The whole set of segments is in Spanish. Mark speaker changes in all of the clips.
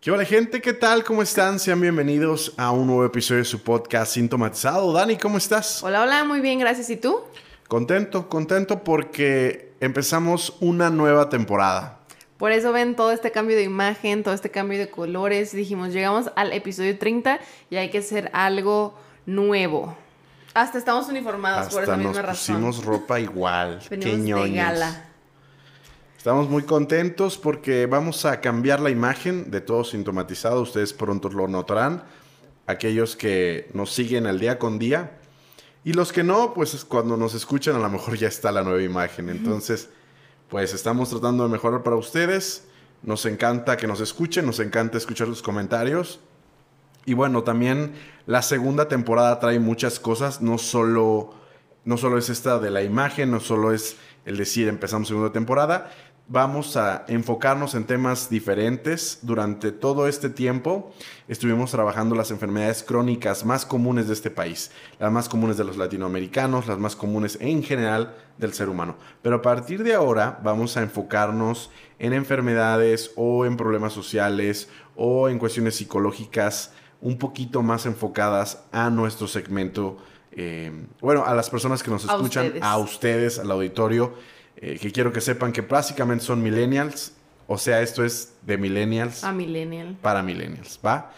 Speaker 1: ¿Qué hola gente? ¿Qué tal? ¿Cómo están? Sean bienvenidos a un nuevo episodio de su podcast Sintomatizado. Dani, ¿cómo estás?
Speaker 2: Hola, hola, muy bien, gracias. ¿Y tú?
Speaker 1: Contento, contento porque empezamos una nueva temporada.
Speaker 2: Por eso ven todo este cambio de imagen, todo este cambio de colores. Dijimos, llegamos al episodio 30 y hay que hacer algo nuevo. Hasta estamos uniformados por esa misma razón.
Speaker 1: Pusimos ropa igual.
Speaker 2: Venimos de gala.
Speaker 1: Estamos muy contentos porque vamos a cambiar la imagen de todo sintomatizado. Ustedes pronto lo notarán. Aquellos que nos siguen al día con día. Y los que no, pues cuando nos escuchan a lo mejor ya está la nueva imagen. Entonces, pues estamos tratando de mejorar para ustedes. Nos encanta que nos escuchen, nos encanta escuchar sus comentarios. Y bueno, también la segunda temporada trae muchas cosas. No solo, no solo es esta de la imagen, no solo es el decir empezamos segunda temporada, vamos a enfocarnos en temas diferentes. Durante todo este tiempo estuvimos trabajando las enfermedades crónicas más comunes de este país, las más comunes de los latinoamericanos, las más comunes en general del ser humano. Pero a partir de ahora vamos a enfocarnos en enfermedades o en problemas sociales o en cuestiones psicológicas un poquito más enfocadas a nuestro segmento. Eh, bueno, a las personas que nos escuchan, a ustedes, al auditorio eh, que quiero que sepan que básicamente son millennials. O sea, esto es de millennials.
Speaker 2: A millennial.
Speaker 1: Para millennials, ¿va?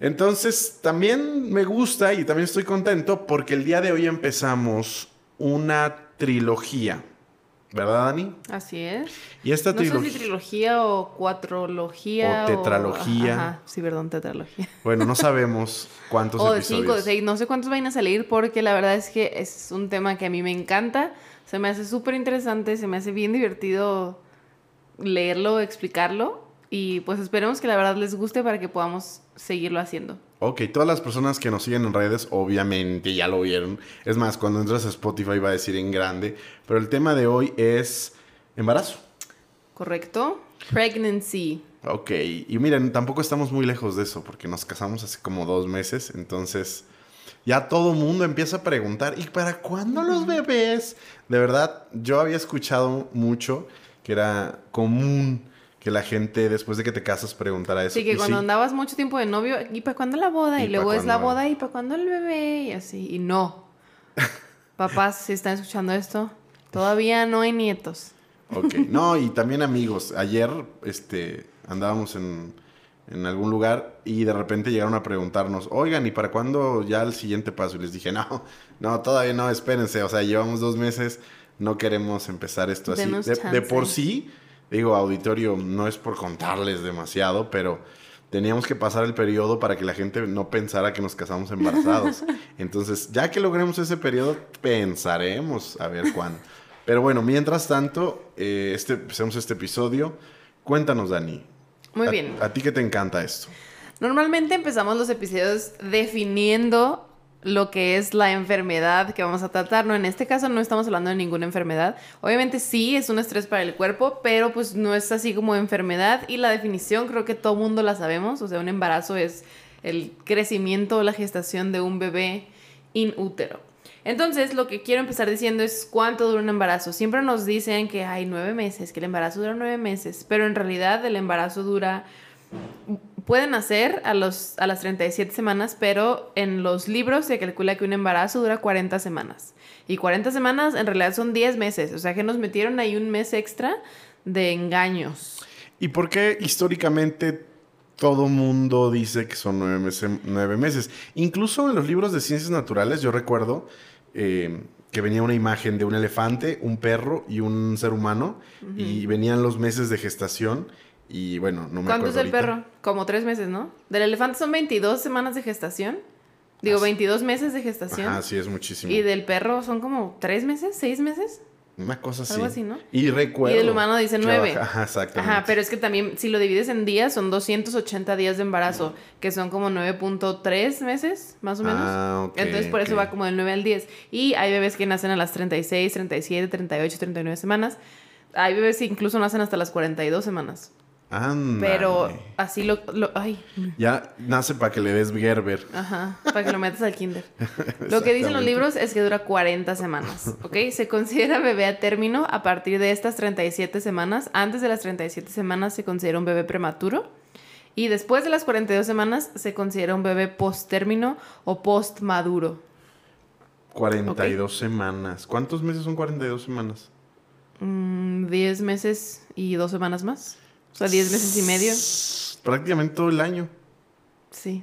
Speaker 1: Entonces, también me gusta y también estoy contento porque el día de hoy empezamos una trilogía. ¿Verdad, Dani?
Speaker 2: Así es.
Speaker 1: Y esta
Speaker 2: no trilogía. Sé si trilogía o cuatrología.
Speaker 1: O tetralogía.
Speaker 2: Ajá, sí, perdón, tetralogía.
Speaker 1: Bueno, no sabemos cuántos
Speaker 2: o
Speaker 1: episodios.
Speaker 2: O de cinco, de seis. No sé cuántos van a salir porque la verdad es que es un tema que a mí me encanta. Se me hace súper interesante, se me hace bien divertido leerlo, explicarlo. Y pues esperemos que la verdad les guste para que podamos seguirlo haciendo.
Speaker 1: Ok, todas las personas que nos siguen en redes obviamente ya lo vieron. Es más, cuando entras a Spotify va a decir en grande. Pero el tema de hoy es embarazo.
Speaker 2: Correcto. Pregnancy.
Speaker 1: Ok, y miren, tampoco estamos muy lejos de eso porque nos casamos hace como dos meses. Entonces ya todo el mundo empieza a preguntar, ¿y para cuándo los bebés? De verdad, yo había escuchado mucho que era común que la gente después de que te casas preguntara eso.
Speaker 2: Sí, que cuando andabas mucho tiempo de novio, ¿y para cuándo la boda? Y, luego es la boda, ¿y para cuándo el bebé? Y así, y no. Papás, si están escuchando esto, todavía no hay nietos.
Speaker 1: Ok, no, y también amigos. Ayer este, andábamos en en algún lugar y de repente llegaron a preguntarnos, oigan, ¿y para cuándo ya el siguiente paso? Y les dije, no, no, todavía no, espérense, o sea, llevamos dos meses, no queremos empezar esto así. De, por sí, digo, auditorio, no es por contarles demasiado, pero teníamos que pasar el periodo para que la gente no pensara que nos casamos embarazados. Entonces, ya que logremos ese periodo, pensaremos a ver cuándo. Pero bueno, mientras tanto, eh, este, empecemos este episodio. Cuéntanos, Dani,
Speaker 2: muy bien.
Speaker 1: ¿A ti qué te encanta esto?
Speaker 2: Normalmente empezamos los episodios definiendo lo que es la enfermedad que vamos a tratar. No, en este caso no estamos hablando de ninguna enfermedad. Obviamente sí es un estrés para el cuerpo, pero pues no es así como enfermedad y la definición creo que todo mundo la sabemos. O sea, un embarazo es el crecimiento o la gestación de un bebé in útero. Entonces, lo que quiero empezar diciendo es cuánto dura un embarazo. Siempre nos dicen que hay nueve meses, que el embarazo dura nueve meses, pero en realidad el embarazo dura pueden nacer a, los, a las 37 semanas, pero en los libros se calcula que un embarazo dura 40 semanas. Y 40 semanas en realidad son 10 meses, o sea que nos metieron ahí un mes extra de engaños.
Speaker 1: ¿Y por qué históricamente todo mundo dice que son nueve meses, nueve meses? Incluso en los libros de ciencias naturales, yo recuerdo eh, que venía una imagen de un elefante, un perro y un ser humano, y venían los meses de gestación. Y bueno, no me
Speaker 2: ¿Cuánto
Speaker 1: es
Speaker 2: el perro? Como tres meses, ¿no? Del elefante son 22 semanas de gestación. Digo, 22 meses de gestación.
Speaker 1: Ah, sí, es muchísimo.
Speaker 2: ¿Y del perro son como tres meses, seis meses?
Speaker 1: Una cosa así.
Speaker 2: Algo así, ¿no?
Speaker 1: Y recuerdo.
Speaker 2: Y del humano dice nueve.
Speaker 1: Ajá, exactamente.
Speaker 2: Ajá, pero es que también, si lo divides en días, son 280 días de embarazo, que son como 9.3 meses, más o menos.
Speaker 1: Ah, ok,
Speaker 2: Entonces, por eso
Speaker 1: ok.
Speaker 2: va como del 9 al 10. Y hay bebés que nacen a las 36, 37, 38, 39 semanas. Hay bebés que incluso nacen hasta las 42 semanas. Pero así lo, lo- Ay,
Speaker 1: Ya nace para que le des Gerber.
Speaker 2: Ajá, para que lo metas al kinder. Lo que dicen los libros es que dura 40 semanas, ¿ok? Se considera bebé a término a partir de estas 37 semanas. Antes de las 37 semanas se considera un bebé prematuro. Y después de las 42 semanas se considera un bebé post-término o post-maduro.
Speaker 1: 42 semanas. ¿Cuántos meses son 42 semanas?
Speaker 2: Mm, 10 meses y 2 semanas más. O sea, 10 meses y medio.
Speaker 1: Prácticamente todo el año.
Speaker 2: Sí.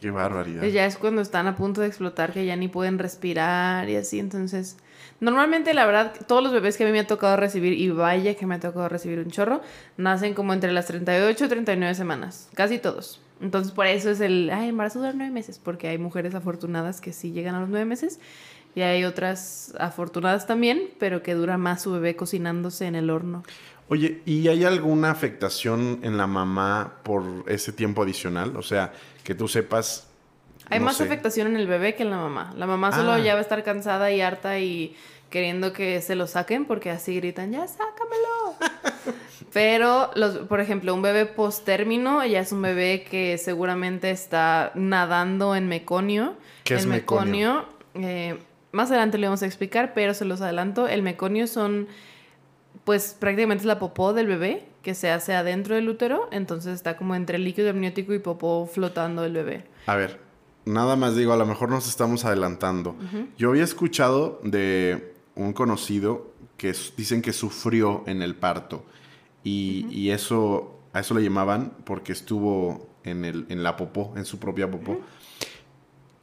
Speaker 1: Qué barbaridad.
Speaker 2: Ya es cuando están a punto de explotar, que ya ni pueden respirar y así. Entonces, normalmente, la verdad, todos los bebés que a mí me ha tocado recibir, y vaya que me ha tocado recibir un chorro, nacen como entre las 38 y 39 semanas. Casi todos. Entonces, por eso es el, ay, embarazo dura nueve meses, porque hay mujeres afortunadas que sí llegan a los nueve meses. Y hay otras afortunadas también, pero que dura más su bebé cocinándose en el horno.
Speaker 1: Oye, ¿y hay alguna afectación en la mamá por ese tiempo adicional? O sea, que tú sepas.
Speaker 2: Hay
Speaker 1: no
Speaker 2: más
Speaker 1: sé.
Speaker 2: afectación en el bebé que en la mamá. La mamá solo
Speaker 1: Ah.
Speaker 2: ya va a estar cansada y harta y queriendo que se lo saquen porque así gritan, ya sácamelo. Pero, los, por ejemplo, un bebé post-término ya es un bebé que seguramente está nadando en meconio.
Speaker 1: ¿Qué es meconio?
Speaker 2: eh, más adelante le vamos a explicar, pero se los adelanto. El meconio son, pues prácticamente es la popó del bebé que se hace adentro del útero. Entonces está como entre líquido amniótico y popó flotando del bebé.
Speaker 1: A ver, nada más digo, a lo mejor nos estamos adelantando. Yo había escuchado de un conocido que dicen que sufrió en el parto. Y, y eso, a eso le llamaban porque estuvo en, el, en la popó, en su propia popó.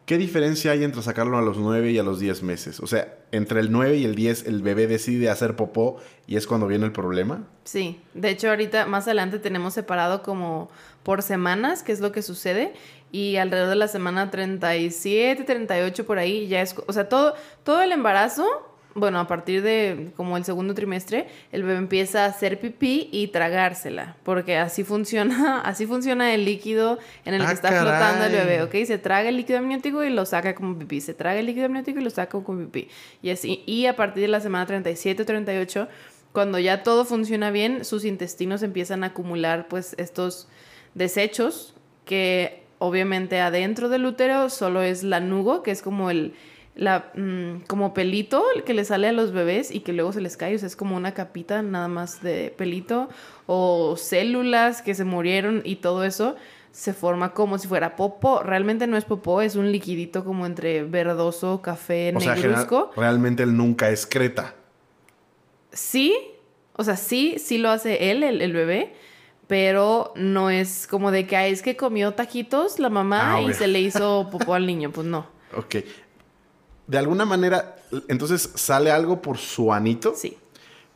Speaker 1: ¿Qué diferencia hay entre sacarlo a los 9 y a los 10 meses? O sea, entre el 9 y el 10 el bebé decide hacer popó y es cuando viene el problema.
Speaker 2: Sí, de hecho ahorita más adelante tenemos separado como por semanas, que es lo que sucede, y alrededor de la semana 37, 38 por ahí ya es, o sea, todo todo el embarazo, bueno, a partir de como el segundo trimestre, el bebé empieza a hacer pipí y tragársela, porque así funciona, así funciona el líquido en el
Speaker 1: Ah,
Speaker 2: que está flotando el bebé, ¿ok? Se traga el líquido amniótico y lo saca como pipí, se traga el líquido amniótico y lo saca como pipí, y así, y a partir de la semana 37 o 38 cuando ya todo funciona bien, sus intestinos empiezan a acumular pues estos desechos que obviamente adentro del útero solo es lanugo, que es como el la, mm, como pelito el que le sale a los bebés y que luego se les cae, o sea, es como una capita nada más de pelito o células que se murieron y todo eso se forma como si fuera popó. Realmente no es popó, es un liquidito como entre verdoso, café,
Speaker 1: O sea, general-
Speaker 2: negruzco.
Speaker 1: realmente él nunca excreta.
Speaker 2: Sí, o sea, sí, sí lo hace él, el, el bebé, pero no es como de que "Ay, es que comió taquitos la mamá
Speaker 1: Ah,
Speaker 2: y se le hizo popó al niño, pues no.
Speaker 1: Ok. De alguna manera, entonces sale algo por su anito,
Speaker 2: Sí.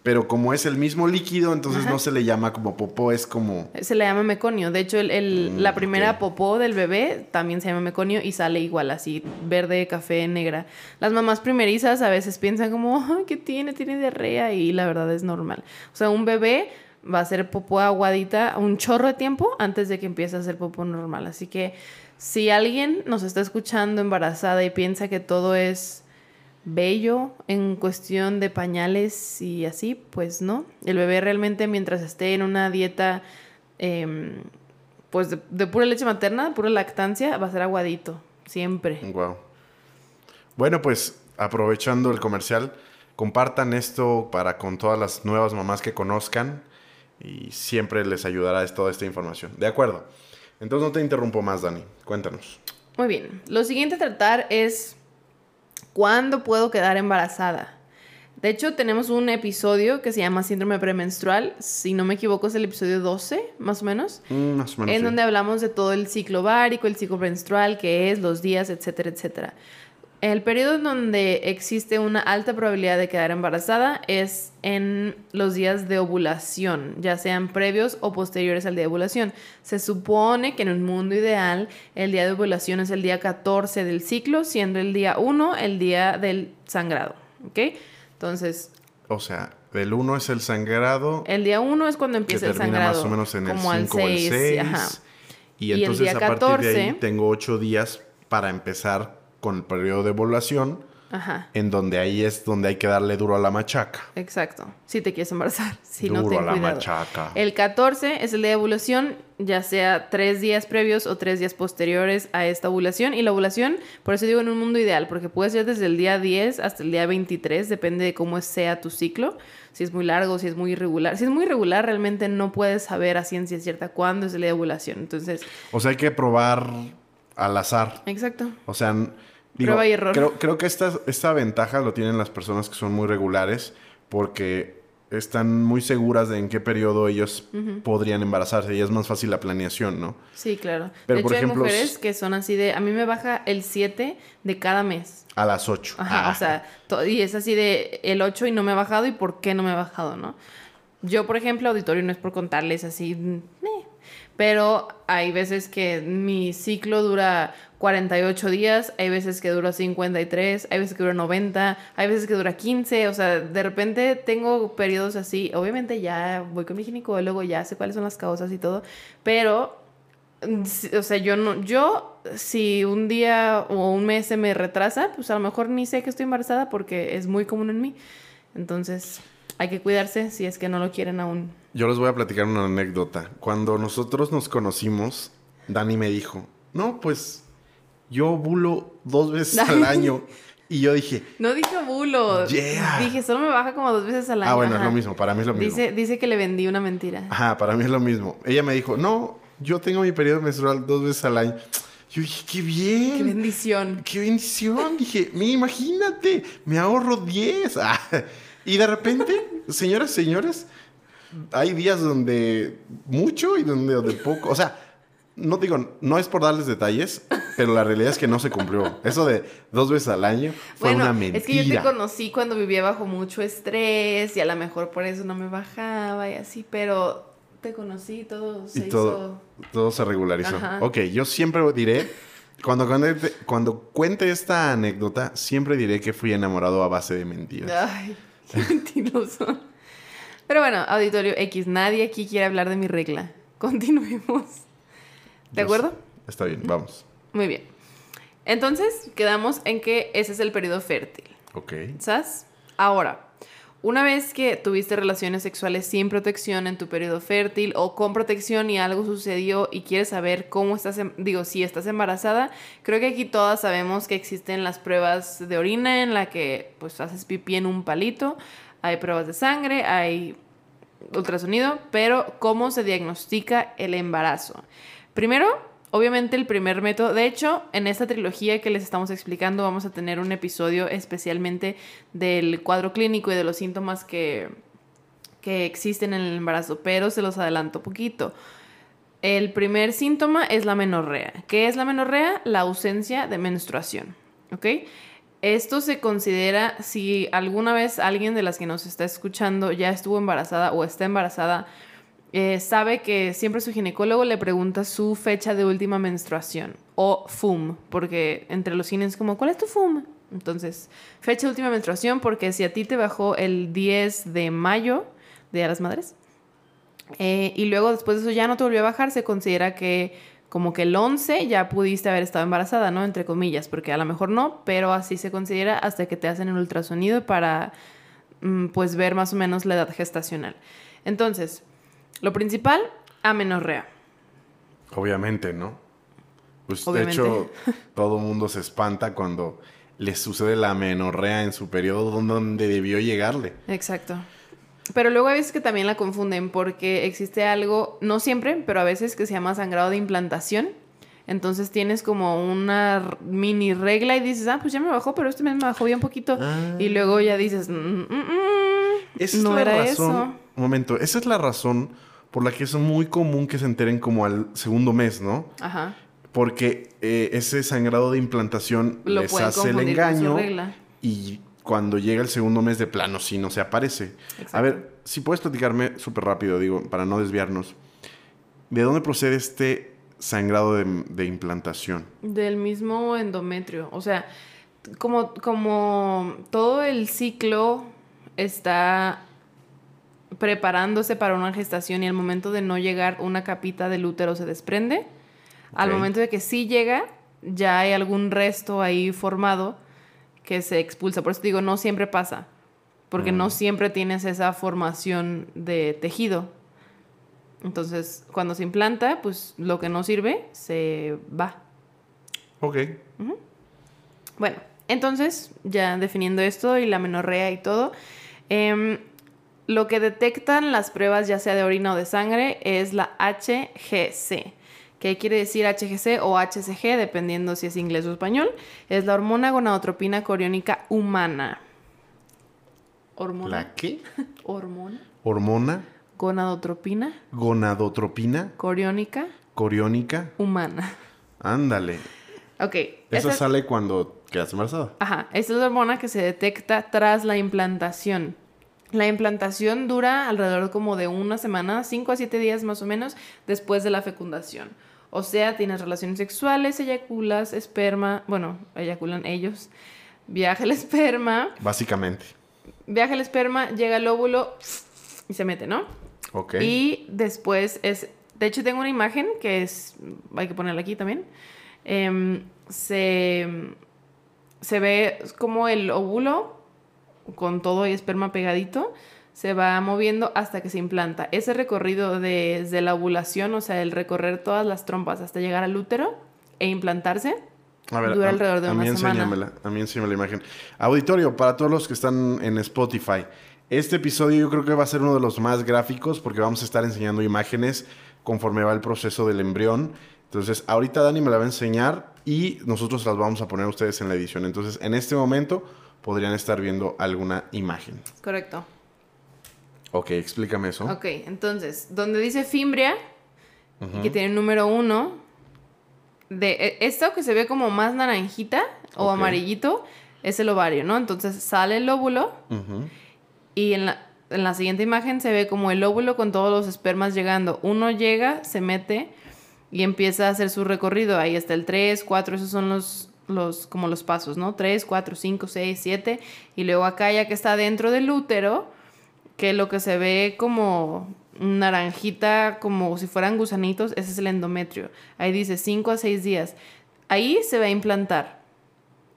Speaker 1: pero como es el mismo líquido, entonces
Speaker 2: Ajá.
Speaker 1: no se le llama como popó, es como...
Speaker 2: Se le llama meconio. De hecho, el, el-
Speaker 1: Mm,
Speaker 2: la primera popó del bebé también se llama meconio y sale igual, así, verde, café, negra. Las mamás primerizas a veces piensan como, ¿qué tiene? Tiene diarrea y la verdad es normal. O sea, un bebé va a hacer popó aguadita un chorro de tiempo antes de que empiece a hacer popó normal. Así que si alguien nos está escuchando embarazada y piensa que todo es bello en cuestión de pañales y así, pues no. El bebé realmente mientras esté en una dieta em, pues de, pura leche materna, pura lactancia, va a ser aguadito, siempre.
Speaker 1: Wow. Bueno, pues aprovechando el comercial, compartan esto para con todas las nuevas mamás que conozcan y siempre les ayudará toda esta información. De acuerdo. Entonces no te interrumpo más, Dani. Cuéntanos.
Speaker 2: Muy bien. Lo siguiente a tratar es cuándo puedo quedar embarazada. De hecho, tenemos un episodio que se llama síndrome premenstrual. Si no me equivoco, es el episodio 12, más o menos.
Speaker 1: Mm, más o menos.
Speaker 2: en
Speaker 1: sí.
Speaker 2: donde hablamos de todo el ciclo bárico, el ciclo menstrual, que es, los días, etcétera, etcétera. El periodo en donde existe una alta probabilidad de quedar embarazada es en los días de ovulación, ya sean previos o posteriores al día de ovulación. Se supone que en un mundo ideal el día de ovulación es el día 14 del ciclo, siendo el día 1 el día del sangrado. ¿ok? Entonces,
Speaker 1: o sea, del 1 es el sangrado.
Speaker 2: El día 1 es cuando empieza el
Speaker 1: termina
Speaker 2: sangrado.
Speaker 1: más o menos en el
Speaker 2: como al
Speaker 1: 5 o el
Speaker 2: 6.
Speaker 1: 6.
Speaker 2: Ajá.
Speaker 1: Y
Speaker 2: Y el
Speaker 1: entonces
Speaker 2: día
Speaker 1: a partir de ahí
Speaker 2: 14
Speaker 1: tengo 8 días para empezar con el periodo de ovulación,
Speaker 2: Ajá.
Speaker 1: en donde ahí es donde hay que darle duro a la machaca.
Speaker 2: Exacto. Si te quieres embarazar. Si no,
Speaker 1: duro
Speaker 2: ten
Speaker 1: a la
Speaker 2: cuidado.
Speaker 1: machaca.
Speaker 2: El 14 es el día de ovulación, ya sea tres días previos o tres días posteriores a esta ovulación. Y la ovulación, por eso digo en un mundo ideal, porque puede ser desde el día 10 hasta el día 23, depende de cómo sea tu ciclo. Si es muy largo, si es muy irregular. Si es muy irregular, realmente no puedes saber a ciencia cierta cuándo es el día de ovulación. Entonces,
Speaker 1: O sea, hay que probar al azar.
Speaker 2: exacto.
Speaker 1: O sea, digo,
Speaker 2: Prueba y error.
Speaker 1: Creo, creo que esta, esta ventaja lo tienen las personas que son muy regulares porque están muy seguras de en qué periodo ellos podrían embarazarse y es más fácil la planeación, ¿no?
Speaker 2: Sí, claro.
Speaker 1: Pero,
Speaker 2: de
Speaker 1: por
Speaker 2: hecho,
Speaker 1: ejemplo,
Speaker 2: hay mujeres que son así de, a mí me baja el 7 de cada mes.
Speaker 1: A las 8.
Speaker 2: Ajá,
Speaker 1: Ah.
Speaker 2: o sea, to- y es así de el 8 y no me ha bajado y por qué no me ha bajado, ¿no? Yo, por ejemplo, auditorio no es por contarles así, eh, pero hay veces que mi ciclo dura 48 días, hay veces que dura 53, hay veces que dura 90, hay veces que dura 15, o sea, de repente tengo periodos así, obviamente ya voy con mi ginecólogo, ya sé cuáles son las causas y todo, pero O sea, yo no, yo si un día o un mes se me retrasa, pues a lo mejor ni sé que estoy embarazada porque es muy común en mí. Entonces, hay que cuidarse si es que no lo quieren aún.
Speaker 1: Yo les voy a platicar una anécdota. Cuando nosotros nos conocimos, Dani me dijo, no, pues yo ovulo dos veces al año. Y yo dije,
Speaker 2: No dije bulo.
Speaker 1: Yeah.
Speaker 2: Dije, solo me baja como dos veces al año.
Speaker 1: ah, bueno, es
Speaker 2: Ajá.
Speaker 1: lo mismo, para mí es lo mismo.
Speaker 2: Dice, dice que le vendí una mentira.
Speaker 1: Ajá, para mí es lo mismo. Ella me dijo, no, yo tengo mi periodo menstrual dos veces al año. Yo dije, qué bien.
Speaker 2: Qué bendición.
Speaker 1: Qué bendición. Dije, "Mi, imagínate, me ahorro 10. Ah, y de repente, señoras, señores, hay días donde mucho y donde, donde poco. O sea, no digo, no es por darles detalles, pero la realidad es que no se cumplió. Eso de dos veces al año fue
Speaker 2: Bueno,
Speaker 1: una mentira.
Speaker 2: es que yo te conocí cuando vivía bajo mucho estrés y a lo mejor por eso no me bajaba y así, pero te conocí todo se
Speaker 1: y todo, todo se regularizó.
Speaker 2: Ajá.
Speaker 1: Ok, yo siempre diré, cuando, cuente, cuando cuente esta anécdota, siempre diré que fui enamorado a base de mentiras.
Speaker 2: Ay, qué mentiroso. Pero bueno, auditorio X, nadie aquí quiere hablar de mi regla. Continuemos. ¿De
Speaker 1: Yo
Speaker 2: acuerdo?
Speaker 1: sé. Está bien, vamos.
Speaker 2: Muy bien. Entonces, quedamos en que ese es el periodo fértil.
Speaker 1: Ok.
Speaker 2: ¿Sabes? Ahora, una vez que tuviste relaciones sexuales sin protección en tu periodo fértil o con protección y algo sucedió y quieres saber cómo estás, em- digo, si estás embarazada, creo que aquí todas sabemos que existen las pruebas de orina en la que pues haces pipí en un palito, hay pruebas de sangre, hay ultrasonido, pero ¿cómo se diagnostica el embarazo? Primero, obviamente el primer método, de hecho, en esta trilogía que les estamos explicando vamos a tener un episodio especialmente del cuadro clínico y de los síntomas que, que existen en el embarazo, pero se los adelanto poquito. El primer síntoma es la menorrea. ¿Qué es la menorrea? La ausencia de menstruación. ¿Ok? Esto se considera si alguna vez alguien de las que nos está escuchando ya estuvo embarazada o está embarazada, eh, sabe que siempre su ginecólogo le pregunta su fecha de última menstruación o FUM, porque entre los cines es como, ¿cuál es tu FUM? Entonces, fecha de última menstruación, porque si a ti te bajó el 10 de mayo, de las Madres, eh, y luego después de eso ya no te volvió a bajar, se considera que como que el 11 ya pudiste haber estado embarazada, ¿no? Entre comillas, porque a lo mejor no, pero así se considera hasta que te hacen el ultrasonido para, mm, pues, ver más o menos la edad gestacional. Entonces, lo principal, amenorrea.
Speaker 1: Obviamente, ¿no? Pues
Speaker 2: Obviamente.
Speaker 1: de hecho, todo el mundo se espanta cuando le sucede la menorrea en su periodo donde debió llegarle.
Speaker 2: Exacto. Pero luego hay veces que también la confunden porque existe algo, no siempre, pero a veces que se llama sangrado de implantación. Entonces tienes como una mini regla y dices, ah, pues ya me bajó, pero este mes me bajó bien poquito.
Speaker 1: Ah.
Speaker 2: Y luego ya dices, "Mm, mm, mm,
Speaker 1: Esa es
Speaker 2: no
Speaker 1: la
Speaker 2: era
Speaker 1: razón.
Speaker 2: eso.
Speaker 1: Un momento, esa es la razón por la que es muy común que se enteren como al segundo mes, ¿no?
Speaker 2: Ajá.
Speaker 1: Porque eh, ese sangrado de implantación
Speaker 2: Lo
Speaker 1: les hace el engaño y cuando llega el segundo mes de plano sí no se aparece.
Speaker 2: Exacto.
Speaker 1: A ver, si puedes platicarme súper rápido, digo, para no desviarnos. ¿De dónde procede este sangrado de, de implantación?
Speaker 2: Del mismo endometrio. O sea, como, como todo el ciclo está preparándose para una gestación y al momento de no llegar una capita del útero se desprende. Al momento de que sí llega, ya hay algún resto ahí formado que se expulsa. Por eso digo, no siempre pasa, porque no siempre tienes esa formación de tejido. Entonces, cuando se implanta, pues lo que no sirve se va.
Speaker 1: Ok.
Speaker 2: Bueno, entonces, ya definiendo esto y la menorrea y todo, em, lo que detectan las pruebas, ya sea de orina o de sangre, es la HGC. ¿Qué quiere decir HGC o HCG, dependiendo si es inglés o español? Es la hormona gonadotropina coriónica humana. ¿Hormona?
Speaker 1: ¿La qué?
Speaker 2: ¿Hormona?
Speaker 1: Hormona,
Speaker 2: Gonadotropina
Speaker 1: gonadotropina,
Speaker 2: coriónica
Speaker 1: coriónica.
Speaker 2: humana.
Speaker 1: Ándale.
Speaker 2: Ok.
Speaker 1: Eso sale cuando quedas embarazada.
Speaker 2: Ajá, esta es la hormona que se detecta tras la implantación. La implantación dura alrededor como de una semana, 5 a 7 días más o menos, después de la fecundación. O sea, tienes relaciones sexuales, eyaculas, esperma, bueno, eyaculan ellos, viaja el esperma,
Speaker 1: Básicamente.
Speaker 2: viaja el esperma, llega el óvulo y se mete, ¿no?
Speaker 1: Ok.
Speaker 2: Y después es. De hecho, tengo una imagen que es. Hay que ponerla aquí también. Em, se. Se ve como el óvulo con todo y esperma pegadito se va moviendo hasta que se implanta. Ese recorrido desde la ovulación, o sea, el recorrer todas las trompas hasta llegar al útero e implantarse,
Speaker 1: A ver,
Speaker 2: dura
Speaker 1: a,
Speaker 2: alrededor de
Speaker 1: a
Speaker 2: una
Speaker 1: mí
Speaker 2: semana.
Speaker 1: a mí enséñame la imagen. Auditorio, para todos los que están en Spotify, este episodio yo creo que va a ser uno de los más gráficos porque vamos a estar enseñando imágenes conforme va el proceso del embrión. Entonces, ahorita Dani me la va a enseñar y nosotros las vamos a poner a ustedes en la edición. Entonces, en este momento podrían estar viendo alguna imagen.
Speaker 2: correcto.
Speaker 1: Ok, explícame eso.
Speaker 2: Ok, entonces, donde dice fimbria, y que tiene el número uno, de e- esto que se ve como más naranjita o amarillito, es el ovario, ¿no? Entonces sale el óvulo y en la, en la siguiente imagen se ve como el óvulo con todos los espermas llegando. Uno llega, se mete y empieza a hacer su recorrido. Ahí está el 3, 4, esos son los, los, como los pasos, ¿no? 3, 4, 5, 6, 7. Y luego acá ya que está dentro del útero, que lo que se ve como naranjita, como si fueran gusanitos, ese es el endometrio. Ahí dice 5 a 6 días. Ahí se va a implantar.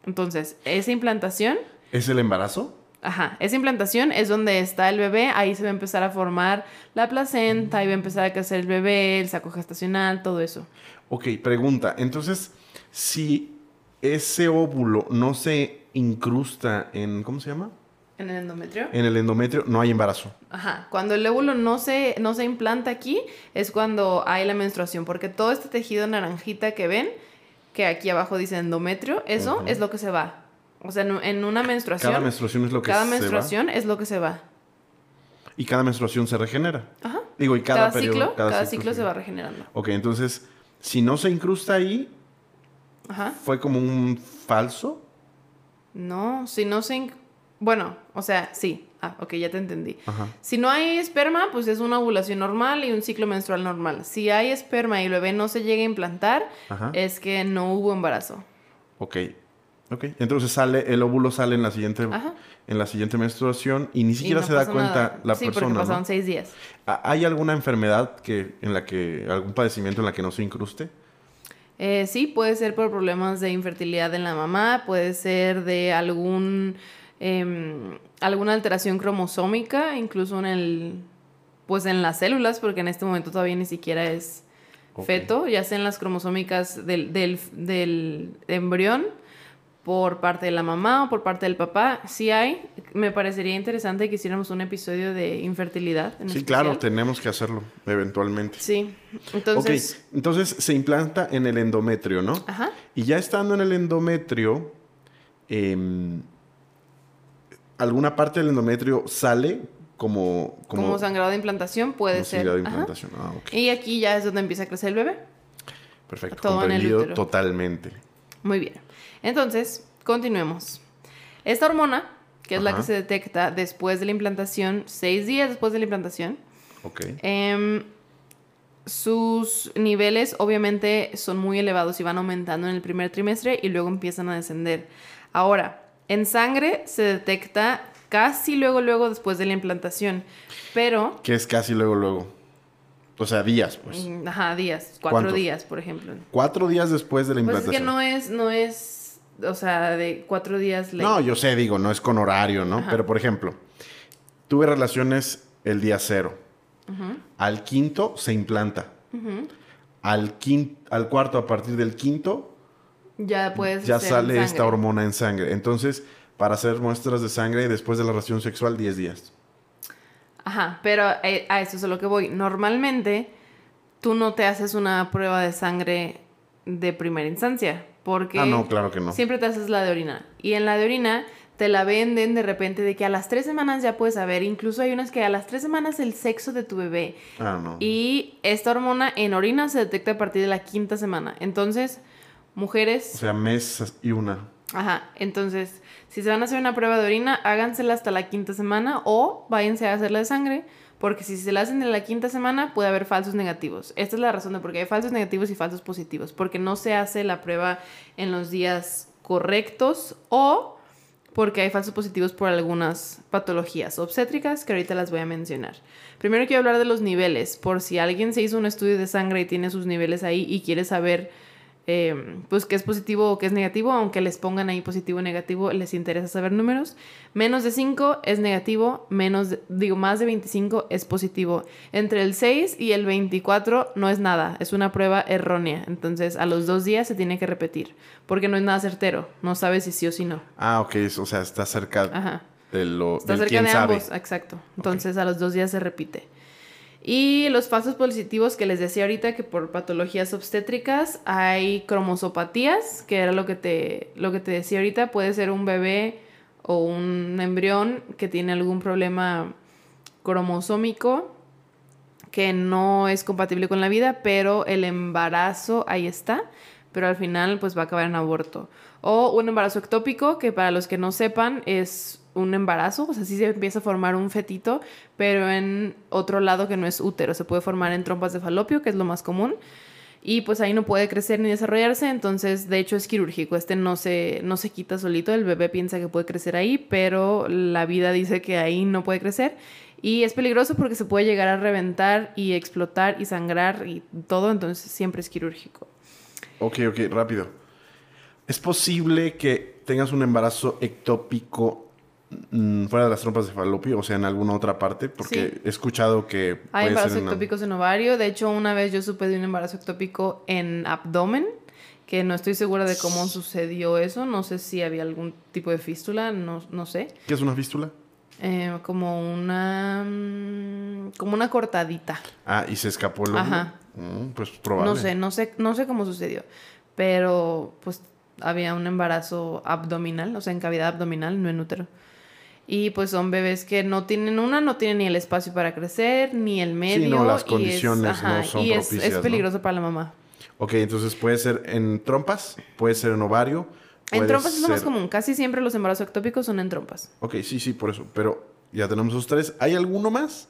Speaker 2: Entonces, esa implantación
Speaker 1: ¿Es el embarazo?
Speaker 2: Ajá, esa implantación es donde está el bebé, ahí se va a empezar a formar la placenta, ahí va a empezar a crecer el bebé, el saco gestacional, todo eso.
Speaker 1: Ok, pregunta. Entonces, si ese óvulo no se incrusta en, ¿cómo se llama?
Speaker 2: ¿En el endometrio?
Speaker 1: En el endometrio, no hay embarazo.
Speaker 2: Ajá, cuando el óvulo no se, no se implanta aquí es cuando hay la menstruación, porque todo este tejido naranjita que ven, que aquí abajo dice endometrio, eso es lo que se va. O sea, en, una menstruación,
Speaker 1: Cada menstruación es lo que
Speaker 2: cada
Speaker 1: se va.
Speaker 2: menstruación es lo que se va.
Speaker 1: Y cada menstruación se regenera.
Speaker 2: Ajá.
Speaker 1: Digo, y cada,
Speaker 2: Cada,
Speaker 1: periodo.
Speaker 2: ciclo, cada, ciclo, se va regenerando.
Speaker 1: Ok, entonces, si no se incrusta ahí,
Speaker 2: Ajá.
Speaker 1: fue como un falso.
Speaker 2: No, si no se... Bueno, o sea, sí. Ah, ok, ya te entendí.
Speaker 1: Ajá.
Speaker 2: Si no hay esperma, pues es una ovulación normal y un ciclo menstrual normal. Si hay esperma y el bebé no se llega a implantar,
Speaker 1: Ajá.
Speaker 2: es que no hubo embarazo.
Speaker 1: Ok. Ok. Entonces sale, el óvulo sale en la siguiente,
Speaker 2: Ajá.
Speaker 1: en la siguiente menstruación y ni
Speaker 2: Y
Speaker 1: siquiera
Speaker 2: no
Speaker 1: se da cuenta
Speaker 2: nada.
Speaker 1: la
Speaker 2: sí,
Speaker 1: persona.
Speaker 2: porque
Speaker 1: ¿no?
Speaker 2: pasaron seis días.
Speaker 1: ¿Ha- ¿Hay alguna enfermedad que, en la que, algún padecimiento en la que no se incruste?
Speaker 2: Eh, sí, puede ser por problemas de infertilidad en la mamá, puede ser de algún em, alguna alteración cromosómica, incluso en el pues en las células, porque en este momento todavía ni siquiera es feto, ya sea en las cromosómicas del, del, del embrión por parte de la mamá o por parte del papá, sí hay. Me parecería interesante que hiciéramos un episodio de infertilidad. En
Speaker 1: Sí,
Speaker 2: especial.
Speaker 1: claro, tenemos que hacerlo eventualmente.
Speaker 2: Sí, entonces,
Speaker 1: ok, entonces se implanta en el endometrio, ¿no?
Speaker 2: ajá.
Speaker 1: Y ya estando en el endometrio, em, alguna parte del endometrio sale como...
Speaker 2: Como, sangrado de implantación puede
Speaker 1: como
Speaker 2: ser.
Speaker 1: sangrado de implantación. Ah, ok.
Speaker 2: Y aquí ya es donde empieza a crecer el bebé.
Speaker 1: Perfecto,
Speaker 2: todo en el útero.
Speaker 1: totalmente.
Speaker 2: Muy bien. Entonces, continuemos. Esta hormona, que es la que se detecta después de la implantación, seis días después de la implantación,
Speaker 1: Ok.
Speaker 2: em, sus niveles obviamente son muy elevados y van aumentando en el primer trimestre y luego empiezan a descender. Ahora, en sangre se detecta casi luego, luego después de la implantación. Pero,
Speaker 1: Que es casi luego, luego. O sea, días, pues.
Speaker 2: mm, ajá, días, cuatro
Speaker 1: ¿Cuántos?
Speaker 2: días, por ejemplo.
Speaker 1: Cuatro días después de la
Speaker 2: Pues es
Speaker 1: implantación.
Speaker 2: que no es, no es, o sea, de cuatro días.
Speaker 1: No, yo sé, digo, no es con horario, ¿no?
Speaker 2: Ajá.
Speaker 1: Pero, por ejemplo, tuve relaciones el día cero. Al quinto se implanta. Al, al cuarto, a partir del quinto,
Speaker 2: Ya puedes
Speaker 1: ya sale esta hormona en sangre. Entonces, para hacer muestras de sangre después de la relación sexual, 10 días.
Speaker 2: Ajá, pero eh, a eso es a lo que voy. Normalmente tú no te haces una prueba de sangre de primera instancia, porque
Speaker 1: Ah, no, claro que no.
Speaker 2: siempre te haces la de orina. Y en la de orina te la venden de repente de que a las tres semanas ya puedes saber, incluso hay unas que a las tres semanas el sexo de tu bebé.
Speaker 1: Ah, no.
Speaker 2: Y esta hormona en orina se detecta a partir de la quinta semana. Entonces, mujeres...
Speaker 1: O sea, mes y una.
Speaker 2: Ajá, entonces, si se van a hacer una prueba de orina, hágansela hasta la quinta semana o váyanse a hacerla de sangre, porque si se la hacen en la quinta semana puede haber falsos negativos. Esta es la razón de por qué hay falsos negativos y falsos positivos, porque no se hace la prueba en los días correctos o porque hay falsos positivos por algunas patologías obstétricas que ahorita las voy a mencionar. Primero quiero hablar de los niveles, por si alguien se hizo un estudio de sangre y tiene sus niveles ahí y quiere saber eh, pues qué es positivo o qué es negativo, aunque les pongan ahí positivo o negativo, les interesa saber números. Menos de 5 es negativo, menos de- digo más de 25 es positivo. Entre el 6 y el 24 no es nada, es una prueba errónea. Entonces a los dos días se tiene que repetir, porque no es nada certero, no sabes si sí o si no.
Speaker 1: Ah, ok. O sea, está cerca
Speaker 2: Ajá.
Speaker 1: de lo
Speaker 2: Está
Speaker 1: del
Speaker 2: cerca
Speaker 1: quién
Speaker 2: de
Speaker 1: sabe.
Speaker 2: ambos, exacto. Entonces a los dos días se repite. Y los falsos positivos que les decía ahorita que por patologías obstétricas hay cromosopatías, que era lo que te, lo que te decía ahorita, puede ser un bebé o un embrión que tiene algún problema cromosómico que no es compatible con la vida, pero el embarazo ahí está, pero al final pues va a acabar en aborto. O un embarazo ectópico, que para los que no sepan es un embarazo, o sea, sí se empieza a formar un fetito, pero en otro lado que no es útero, se puede formar en trompas de falopio, que es lo más común. Y pues ahí no puede crecer ni desarrollarse, entonces de hecho es quirúrgico, este no se, no se quita solito, el bebé piensa que puede crecer ahí, pero la vida dice que ahí no puede crecer. Y es peligroso porque se puede llegar a reventar y explotar y sangrar y todo, entonces siempre es quirúrgico.
Speaker 1: Ok, ok, rápido. ¿Es posible que tengas un embarazo ectópico mm, fuera de las trompas de falopio, o sea, en alguna otra parte? Porque
Speaker 2: Sí.
Speaker 1: he escuchado que
Speaker 2: Hay embarazos
Speaker 1: ser en-
Speaker 2: ectópicos en ovario, de hecho una vez yo supe de un embarazo ectópico en abdomen, que no estoy segura de cómo sucedió eso, no sé si había algún tipo de fístula, no, no sé.
Speaker 1: ¿Qué es una fístula?
Speaker 2: Eh, como una mm, como una cortadita.
Speaker 1: Ah, y se escapó el.
Speaker 2: Ajá.
Speaker 1: Mm, pues probable.
Speaker 2: No sé, no sé, no sé cómo sucedió. Pero pues había un embarazo abdominal, o sea, en cavidad abdominal, no en útero. Y pues son bebés que no tienen una, no tienen ni el espacio para crecer, ni el medio.
Speaker 1: no, las
Speaker 2: y es-
Speaker 1: condiciones no son
Speaker 2: y es-
Speaker 1: propicias,
Speaker 2: es,
Speaker 1: ¿no?
Speaker 2: peligroso para la mamá.
Speaker 1: Ok, entonces puede ser en trompas, puede ser en ovario.
Speaker 2: En trompas es lo más común. Casi siempre los embarazos ectópicos son en trompas.
Speaker 1: Ok, sí, sí, por eso. Pero ya tenemos esos tres. ¿Hay alguno más?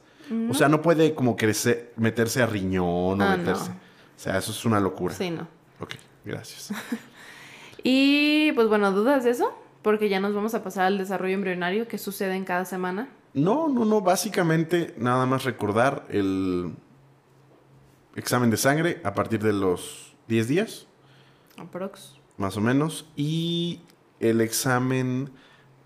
Speaker 1: O sea, no puede como crecer, meterse a riñón o
Speaker 2: Ah,
Speaker 1: meterse.
Speaker 2: no.
Speaker 1: O sea, eso es una locura.
Speaker 2: Sí, no.
Speaker 1: Ok, gracias.
Speaker 2: Y pues bueno, ¿dudas de eso? Porque ya nos vamos a pasar al desarrollo embrionario que sucede en cada semana.
Speaker 1: No, no, no. Básicamente, nada más recordar el examen de sangre a partir de los 10 días,
Speaker 2: Aprox.
Speaker 1: más o menos. Y el examen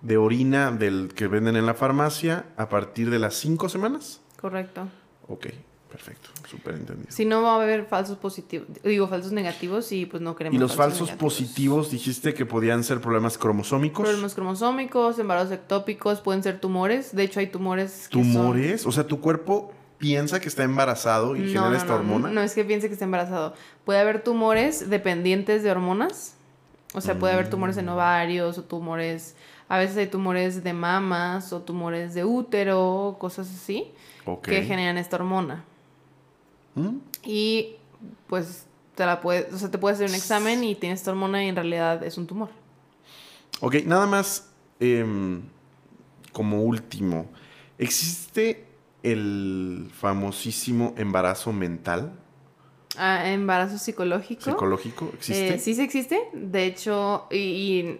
Speaker 1: de orina del que venden en la farmacia a partir de las 5 semanas.
Speaker 2: Correcto.
Speaker 1: Ok, perfecto. Súper entendido.
Speaker 2: Si no va a haber falsos positivos, digo falsos negativos y pues no queremos.
Speaker 1: Y los falsos positivos dijiste que podían ser problemas cromosómicos.
Speaker 2: Problemas cromosómicos, embarazos ectópicos, pueden ser tumores. De hecho, hay tumores. que son-
Speaker 1: ¿Tumores? O sea, tu cuerpo piensa que está embarazado y
Speaker 2: No,
Speaker 1: genera
Speaker 2: no,
Speaker 1: esta
Speaker 2: no,
Speaker 1: hormona.
Speaker 2: No es que piense que está embarazado. Puede haber tumores dependientes de hormonas. O sea, puede haber tumores
Speaker 1: Mm.
Speaker 2: en ovarios o tumores. A veces hay tumores de mamas o tumores de útero, cosas así,
Speaker 1: Ok.
Speaker 2: que generan esta hormona. Y pues te la puede, o sea, te puede hacer un examen y tienes esta hormona y en realidad es un tumor.
Speaker 1: Ok, nada más em, como último. ¿Existe el famosísimo embarazo mental?
Speaker 2: Ah, embarazo psicológico.
Speaker 1: ¿Psicológico existe?
Speaker 2: Eh, sí, sí existe. De hecho, y, y,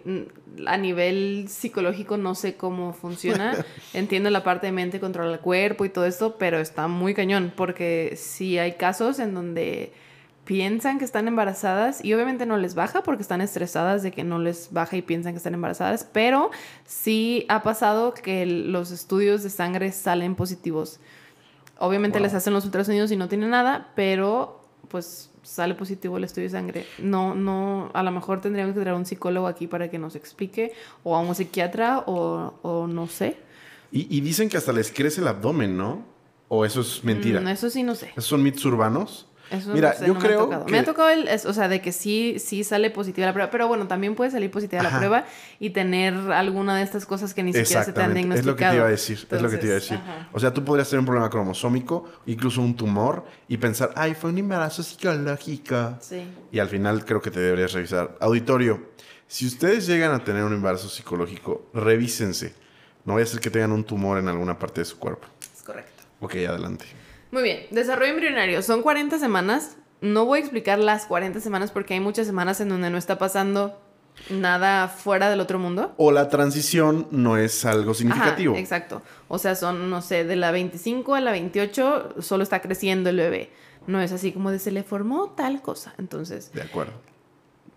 Speaker 2: a nivel psicológico no sé cómo funciona. Entiendo la parte de mente controla el cuerpo y todo esto, pero está muy cañón porque sí hay casos en donde piensan que están embarazadas y obviamente no les baja porque están estresadas de que no les baja y piensan que están embarazadas, pero sí ha pasado que los estudios de sangre salen positivos. Obviamente
Speaker 1: Wow.
Speaker 2: les hacen los ultrasonidos y no tienen nada, pero pues sale positivo el estudio de sangre. No, no, a lo mejor tendríamos que traer a un psicólogo aquí para que nos explique, o a un psiquiatra, o, o no sé.
Speaker 1: Y, y dicen que hasta les crece el abdomen, ¿no? ¿O eso es mentira?
Speaker 2: Mm, eso sí no sé.
Speaker 1: ¿Esos son mitos urbanos?
Speaker 2: Eso
Speaker 1: Mira,
Speaker 2: no sé,
Speaker 1: yo
Speaker 2: no
Speaker 1: creo
Speaker 2: me ha tocado.
Speaker 1: que-
Speaker 2: Me ha tocado el, es- o sea, de que sí, sí sale positiva la prueba, pero bueno, también puede salir positiva
Speaker 1: Ajá.
Speaker 2: la prueba y tener alguna de estas cosas que ni siquiera se te han diagnosticado.
Speaker 1: es lo que te iba a decir, es lo que te iba a decir.
Speaker 2: ajá.
Speaker 1: O sea, tú podrías tener un problema cromosómico, incluso un tumor, y pensar, ay, fue un embarazo psicológico.
Speaker 2: Sí.
Speaker 1: Y al final creo que te deberías revisar. Auditorio, si ustedes llegan a tener un embarazo psicológico, revísense. No vaya a ser que tengan un tumor en alguna parte de su cuerpo.
Speaker 2: Es correcto.
Speaker 1: Ok, adelante.
Speaker 2: Muy bien, desarrollo embrionario. Son 40 semanas. No voy a explicar las 40 semanas porque hay muchas semanas en donde no está pasando nada fuera del otro mundo.
Speaker 1: O la transición no es algo significativo.
Speaker 2: Ajá, exacto. O sea, son, no sé, de la 25 a la 28 solo está creciendo el bebé. No es así como de se le formó tal cosa. Entonces,
Speaker 1: De acuerdo.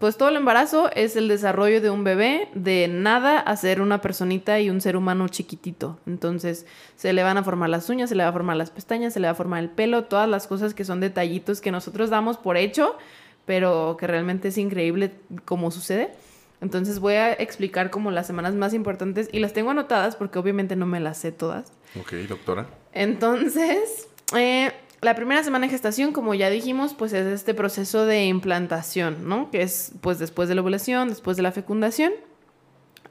Speaker 2: Pues todo el embarazo es el desarrollo de un bebé de nada a ser una personita y un ser humano chiquitito. Entonces se le van a formar las uñas, se le va a formar las pestañas, se le va a formar el pelo, todas las cosas que son detallitos que nosotros damos por hecho, pero que realmente es increíble cómo sucede. Entonces voy a explicar como las semanas más importantes y las tengo anotadas porque obviamente no me las sé todas.
Speaker 1: Ok, doctora.
Speaker 2: Entonces, eh, la primera semana de gestación, como ya dijimos, pues es este proceso de implantación, ¿no? Que es pues después de la ovulación, después de la fecundación.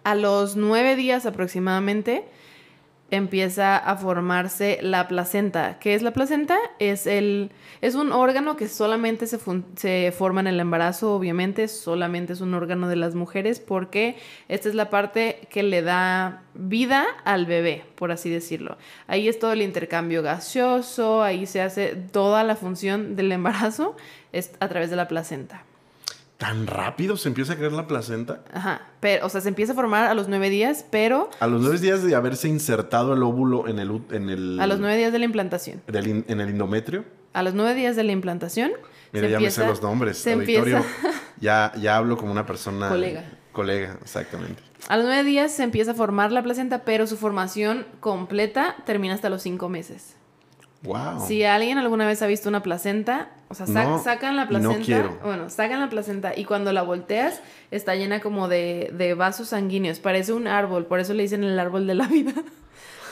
Speaker 2: A los nueve días aproximadamente empieza a formarse la placenta. ¿Qué es la placenta? Es, el, es un órgano que solamente se, se forma en el embarazo, obviamente, solamente es un órgano de las mujeres porque esta es la parte que le da vida al bebé, por así decirlo. Ahí es todo el intercambio gaseoso, ahí se hace toda la función del embarazo a través de la placenta.
Speaker 1: ¿Tan rápido se empieza a crear la placenta?
Speaker 2: Ajá, pero, o sea, se empieza a formar a los nueve días, pero
Speaker 1: A los nueve días de haberse insertado el óvulo en el... En el
Speaker 2: a los nueve días de la implantación.
Speaker 1: del in- en el endometrio.
Speaker 2: A los nueve días de la implantación.
Speaker 1: Mira, ya
Speaker 2: empieza-
Speaker 1: me sé los nombres.
Speaker 2: Se
Speaker 1: auditorio.
Speaker 2: empieza,
Speaker 1: Ya, ya hablo como una persona...
Speaker 2: Colega.
Speaker 1: Colega, exactamente.
Speaker 2: a los nueve días se empieza a formar la placenta, pero su formación completa termina hasta los cinco meses.
Speaker 1: Wow.
Speaker 2: Si alguien alguna vez ha visto una placenta, o sea,
Speaker 1: No,
Speaker 2: sacan la
Speaker 1: no
Speaker 2: placenta.
Speaker 1: quiero.
Speaker 2: Bueno, sacan la placenta y cuando la volteas está llena como de, de vasos sanguíneos. Parece un árbol, por eso le dicen el árbol de la vida.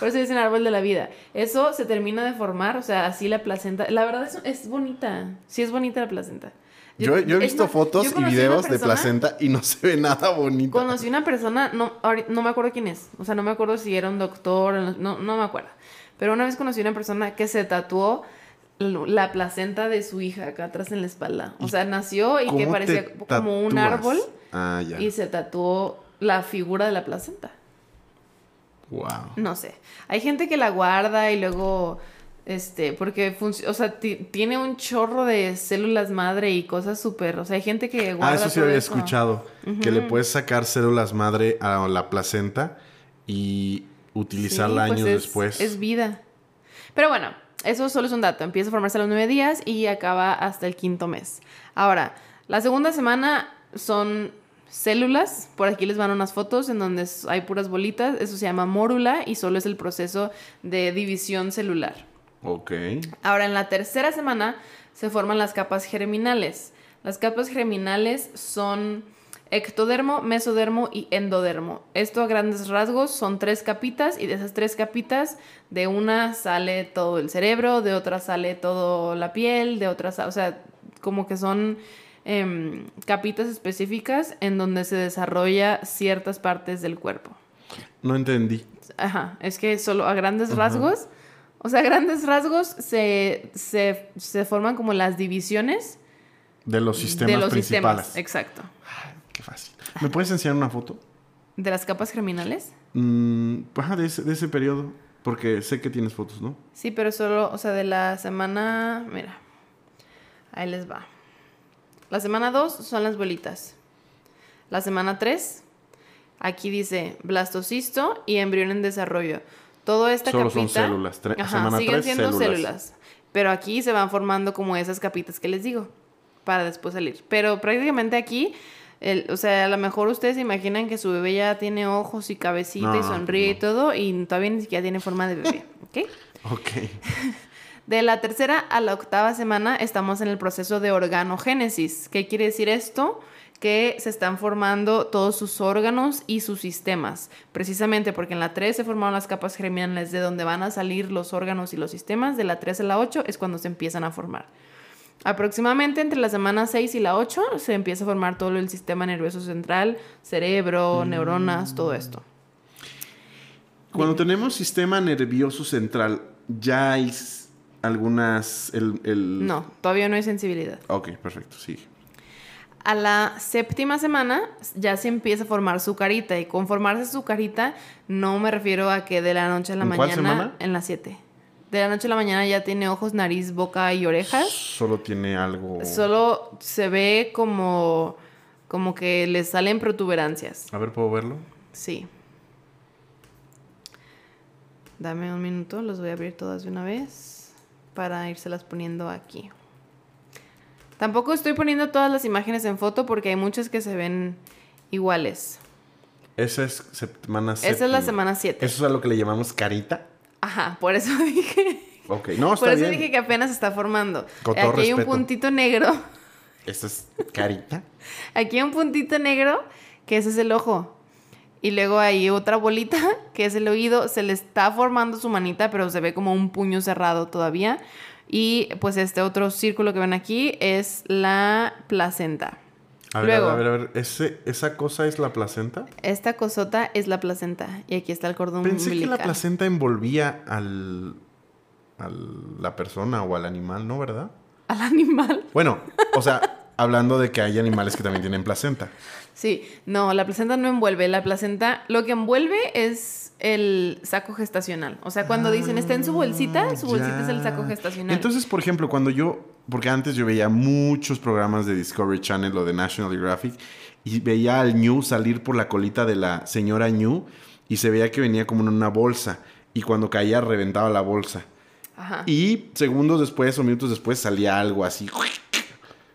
Speaker 2: Por eso le dicen árbol de la vida. Eso se termina de formar, o sea, así la placenta. La verdad es, es bonita. Sí es bonita la placenta.
Speaker 1: Yo, yo he visto
Speaker 2: más,
Speaker 1: fotos y videos de placenta y no se ve nada bonito.
Speaker 2: Conocí una persona, no, no me acuerdo quién es, o sea, no me acuerdo si era un doctor, no, no me acuerdo. Pero una vez conocí una persona que se tatuó la placenta de su hija acá atrás en la espalda. O sea, nació y que
Speaker 1: ¿Cómo
Speaker 2: parecía como un árbol
Speaker 1: Ah, ya.
Speaker 2: y se tatuó la figura de la placenta.
Speaker 1: Wow.
Speaker 2: No sé. Hay gente que la guarda y luego, este, porque, o sea, ti- tiene un chorro de células madre y cosas súper, o sea, hay gente que guarda
Speaker 1: Ah, eso sí
Speaker 2: todo
Speaker 1: había
Speaker 2: eso.
Speaker 1: escuchado. Que le puedes sacar células madre a la placenta y utilizarla
Speaker 2: Sí, pues
Speaker 1: años
Speaker 2: es-
Speaker 1: después.
Speaker 2: Es vida. Pero bueno, eso solo es un dato. Empieza a formarse a los nueve días y acaba hasta el quinto mes. Ahora, la segunda semana son células. Por aquí les van unas fotos en donde hay puras bolitas. Eso se llama mórula y solo es el proceso de división celular.
Speaker 1: Ok.
Speaker 2: Ahora, en la tercera semana se forman las capas germinales. Las capas germinales son ectodermo, mesodermo y endodermo. Esto a grandes rasgos son tres capitas y de esas tres capitas de una sale todo el cerebro, de otra sale toda la piel, de otra, o sea, como que son em, capitas específicas en donde se desarrolla ciertas partes del cuerpo.
Speaker 1: No entendí.
Speaker 2: Ajá, es que solo a grandes rasgos, o sea, a grandes rasgos se, se, se forman como las divisiones
Speaker 1: De los sistemas
Speaker 2: de los
Speaker 1: principales.
Speaker 2: sistemas. Exacto.
Speaker 1: Qué fácil. ¿Me puedes enseñar una foto?
Speaker 2: De las capas germinales.
Speaker 1: Mm, ajá, de ese, de ese periodo. Porque sé que tienes fotos, ¿no?
Speaker 2: Sí, pero solo, o sea, de la semana, mira. Ahí les va. La semana 2 son las bolitas. La semana 3, aquí dice blastocisto y embrión en desarrollo. Toda esta
Speaker 1: Solo
Speaker 2: capita.
Speaker 1: son células. Tre-
Speaker 2: Ajá,
Speaker 1: semana
Speaker 2: siguen
Speaker 1: tres,
Speaker 2: siendo
Speaker 1: células.
Speaker 2: células. Pero aquí se van formando como esas capitas que les digo. Para después salir. Pero prácticamente aquí. El- o sea, a lo mejor ustedes se imaginan que su bebé ya tiene ojos y cabecita
Speaker 1: No,
Speaker 2: y sonríe
Speaker 1: no.
Speaker 2: y todo, y todavía ni siquiera tiene forma de bebé, ¿ok?
Speaker 1: Ok.
Speaker 2: De la tercera a la octava semana estamos en el proceso de organogénesis. ¿Qué quiere decir esto? Que se están formando todos sus órganos y sus sistemas. Precisamente porque en la 3 se formaron las capas germinales de donde van a salir los órganos y los sistemas. De la 3 a la 8 es cuando se empiezan a formar. Aproximadamente entre la semana 6 y la 8 se empieza a formar todo el sistema nervioso central, cerebro, neuronas, todo esto.
Speaker 1: Cuando tenemos sistema nervioso central, ya hay algunas... El, el-
Speaker 2: No, todavía no hay sensibilidad.
Speaker 1: Ok, perfecto, sigue.
Speaker 2: A la séptima semana ya se empieza a formar su carita y con formarse su carita no me refiero a que de la noche a la
Speaker 1: ¿En cuál
Speaker 2: mañana
Speaker 1: semana?
Speaker 2: en la 7. De la noche a la mañana ya tiene ojos, nariz, boca y orejas.
Speaker 1: Solo tiene algo...
Speaker 2: Solo se ve como como que le salen protuberancias.
Speaker 1: A ver, ¿puedo verlo?
Speaker 2: Sí. Dame un minuto, los voy a abrir todas de una vez para irselas poniendo aquí. Tampoco estoy poniendo todas las imágenes en foto porque hay muchas que se ven iguales.
Speaker 1: Esa es semana
Speaker 2: Esa es la semana 7.
Speaker 1: ¿Eso es a lo que le llamamos carita?
Speaker 2: Ajá, por eso dije.
Speaker 1: Ok, no, está
Speaker 2: Por eso
Speaker 1: bien.
Speaker 2: dije que apenas está formando.
Speaker 1: Con
Speaker 2: Aquí hay un puntito negro.
Speaker 1: ¿Esta es carita?
Speaker 2: Aquí hay un puntito negro que ese es el ojo. Y luego hay otra bolita que es el oído. Se le está formando su manita, pero se ve como un puño cerrado todavía. Y pues este otro círculo que ven aquí es la placenta.
Speaker 1: A ver,
Speaker 2: Luego.
Speaker 1: a ver, a ver. ¿Ese, ¿Esa cosa es la placenta?
Speaker 2: Esta cosota es la placenta. Y aquí está el cordón
Speaker 1: Pensé que
Speaker 2: umbilical.
Speaker 1: la placenta envolvía al, a la persona o al animal, ¿no? ¿Verdad?
Speaker 2: Al animal.
Speaker 1: Bueno, o sea, hablando de que hay animales que también tienen placenta.
Speaker 2: Sí, no, la placenta no envuelve. La placenta lo que envuelve es el saco gestacional. O sea, cuando dicen está en su bolsita, su bolsita es el saco
Speaker 1: Ah,
Speaker 2: gestacional.
Speaker 1: Entonces, por ejemplo, cuando yo, porque antes yo veía muchos programas de Discovery Channel o de National Geographic y veía al ñu salir por la colita de la señora ñu y se veía que venía como en una bolsa y cuando caía reventaba la bolsa.
Speaker 2: Ajá.
Speaker 1: Y segundos después o minutos después salía algo así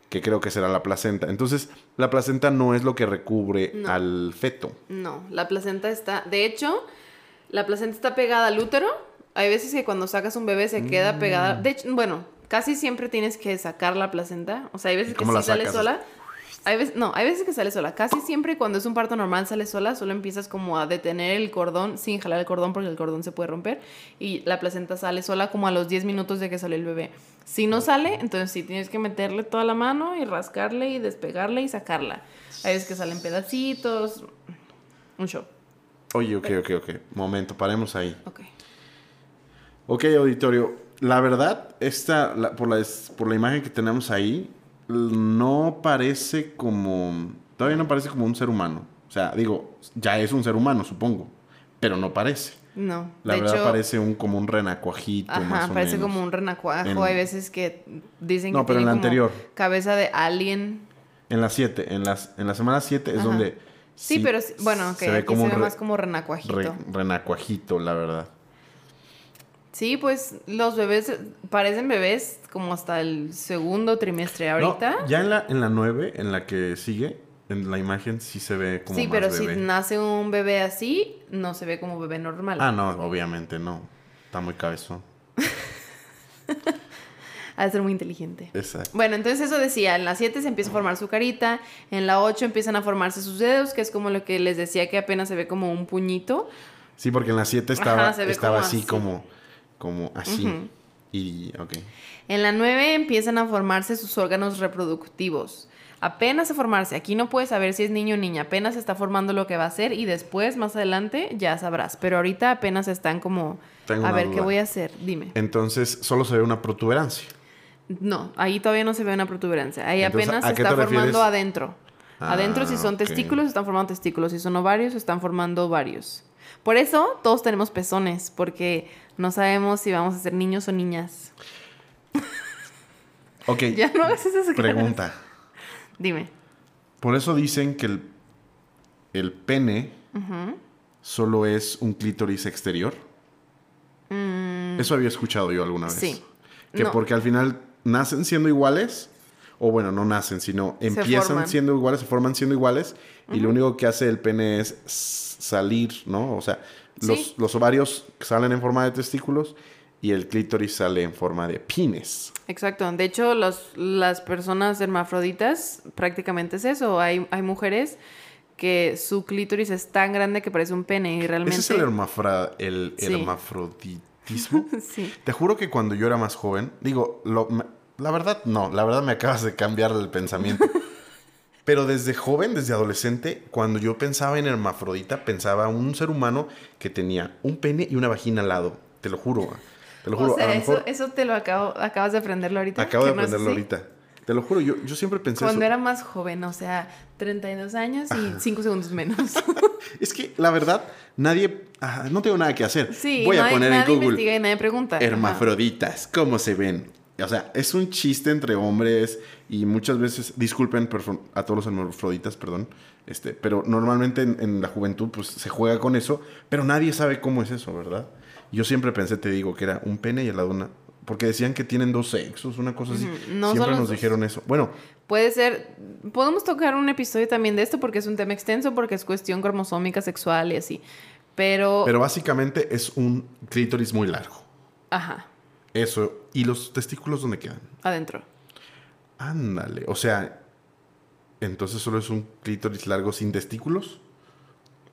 Speaker 1: que creo que será la placenta. Entonces, la placenta no es lo que recubre
Speaker 2: No.
Speaker 1: al feto.
Speaker 2: No, la placenta está. De hecho, la placenta está pegada al útero. Hay veces que cuando sacas un bebé se
Speaker 1: Mm.
Speaker 2: queda pegada. De hecho, bueno, casi siempre tienes que sacar la placenta. O sea, hay veces que
Speaker 1: ¿Cómo
Speaker 2: sí sale
Speaker 1: sacas?
Speaker 2: sola. Hay veces, no, hay veces que sale sola. Casi siempre cuando es un parto normal sale sola, solo empiezas como a detener el cordón sin jalar el cordón porque el cordón se puede romper y la placenta sale sola como a los 10 minutos de que sale el bebé. Si no sale, entonces sí tienes que meterle toda la mano y rascarle y despegarle y sacarla. Hay veces que salen pedacitos. Un show.
Speaker 1: Oye, ok, ok, ok. Momento, paremos ahí.
Speaker 2: Ok.
Speaker 1: Ok, auditorio. La verdad, esta, la- por, la, por la imagen que tenemos ahí, no parece como. Todavía no parece como un ser humano. O sea, digo, ya es un ser humano, supongo. Pero no parece.
Speaker 2: No.
Speaker 1: La
Speaker 2: de
Speaker 1: verdad
Speaker 2: hecho,
Speaker 1: parece un, como un renacuajito, más o
Speaker 2: parece
Speaker 1: menos.
Speaker 2: como un renacuajo.
Speaker 1: En-
Speaker 2: Hay veces que dicen
Speaker 1: No,
Speaker 2: que
Speaker 1: pero en
Speaker 2: tiene
Speaker 1: la
Speaker 2: como
Speaker 1: anterior.
Speaker 2: cabeza de alien.
Speaker 1: En la 7, en, las, en la semana 7 es
Speaker 2: Ajá.
Speaker 1: donde.
Speaker 2: Sí, pero sí- bueno, ok,
Speaker 1: se ve
Speaker 2: aquí
Speaker 1: como
Speaker 2: se
Speaker 1: un
Speaker 2: ve
Speaker 1: re-
Speaker 2: más como renacuajito.
Speaker 1: re- renacuajito, la verdad.
Speaker 2: Sí, pues los bebés parecen bebés como hasta el segundo trimestre ahorita.
Speaker 1: No, ya en la, en la 9, en la que sigue, en la imagen sí se ve como.
Speaker 2: sí,
Speaker 1: más
Speaker 2: pero si
Speaker 1: bebé.
Speaker 2: nace un bebé así, no se ve como bebé normal.
Speaker 1: Ah, no, obviamente no. Está muy cabezón.
Speaker 2: Ha de ser muy inteligente.
Speaker 1: Exacto.
Speaker 2: Bueno, entonces eso decía, en la 7 se empieza a formar su carita, en la 8 empiezan a formarse sus dedos, que es como lo que les decía que apenas se ve como un puñito.
Speaker 1: Sí, porque en la 7 estaba,
Speaker 2: Ajá,
Speaker 1: estaba
Speaker 2: como
Speaker 1: así,
Speaker 2: así.
Speaker 1: como, como así. Y, ok.
Speaker 2: En la 9 empiezan a formarse sus órganos reproductivos. Apenas a formarse, aquí no puedes saber si es niño o niña, apenas se está formando lo que va a ser y después, más adelante, ya sabrás. Pero ahorita apenas están como,
Speaker 1: Tengo
Speaker 2: a ver, ¿qué voy a hacer? Dime.
Speaker 1: Entonces, solo se ve una protuberancia.
Speaker 2: No, ahí todavía no se ve una protuberancia. Ahí
Speaker 1: Entonces,
Speaker 2: apenas
Speaker 1: ¿a
Speaker 2: se está formando
Speaker 1: refieres?
Speaker 2: adentro.
Speaker 1: Ah,
Speaker 2: adentro, si son testículos, están formando testículos. Si son ovarios, están formando ovarios. Por eso todos tenemos pezones, porque no sabemos si vamos a ser niños o niñas.
Speaker 1: Ok.
Speaker 2: Ya no hagas esas caras.
Speaker 1: Pregunta.
Speaker 2: Dime.
Speaker 1: Por eso dicen que el, el pene solo es un clítoris exterior. Eso había escuchado yo alguna vez.
Speaker 2: Mm. Sí.
Speaker 1: Que
Speaker 2: No.
Speaker 1: porque al final nacen siendo iguales, o bueno, no nacen, sino empiezan siendo iguales, se forman siendo iguales, y lo único que hace el pene es salir, ¿no? O sea, los,
Speaker 2: Sí.
Speaker 1: los ovarios salen en forma de testículos y el clítoris sale en forma de pines.
Speaker 2: Exacto. De hecho, los, las personas hermafroditas prácticamente es eso. Hay, hay mujeres que su clítoris es tan grande que parece un pene y realmente...
Speaker 1: Ese es el, hermafra- el
Speaker 2: Sí.
Speaker 1: hermafroditismo.
Speaker 2: Sí.
Speaker 1: Te juro que cuando yo era más joven, digo, lo- la verdad no, la verdad me acabas de cambiar el pensamiento. Pero desde joven, desde adolescente, cuando yo pensaba en hermafrodita, pensaba un ser humano que tenía un pene y una vagina al lado. Te lo juro. Te lo juro.
Speaker 2: O sea,
Speaker 1: a
Speaker 2: eso,
Speaker 1: mejor
Speaker 2: eso te lo acabo, acabas de aprenderlo ahorita.
Speaker 1: acabo de aprenderlo ahorita. Te lo juro, yo, yo siempre pensé
Speaker 2: Cuando
Speaker 1: eso.
Speaker 2: era más joven, o sea, 32 años y 5 segundos menos.
Speaker 1: Es que la verdad, nadie. ah, no tengo nada que hacer.
Speaker 2: Sí,
Speaker 1: Voy a
Speaker 2: nadie,
Speaker 1: poner en Google.
Speaker 2: investiga y nadie pregunta.
Speaker 1: Hermafroditas, ¿cómo se ven? O sea, es un chiste entre hombres y muchas veces, disculpen a todos los hermafroditas, perdón, este, pero normalmente en, en la juventud pues se juega con eso, pero nadie sabe cómo es eso, ¿verdad? Yo siempre pensé, te digo, que era un pene y al lado una, porque decían que tienen dos sexos, una cosa así.
Speaker 2: No
Speaker 1: siempre nos
Speaker 2: dos.
Speaker 1: dijeron eso. Bueno,
Speaker 2: Puede ser, podemos tocar un episodio también de esto porque es un tema extenso, porque es cuestión cromosómica, sexual y así. Pero,
Speaker 1: pero básicamente es un clítoris muy largo.
Speaker 2: ajá,
Speaker 1: Eso. ¿Y los testículos dónde quedan?
Speaker 2: adentro.
Speaker 1: Ándale. O sea, entonces solo es un clítoris largo sin testículos.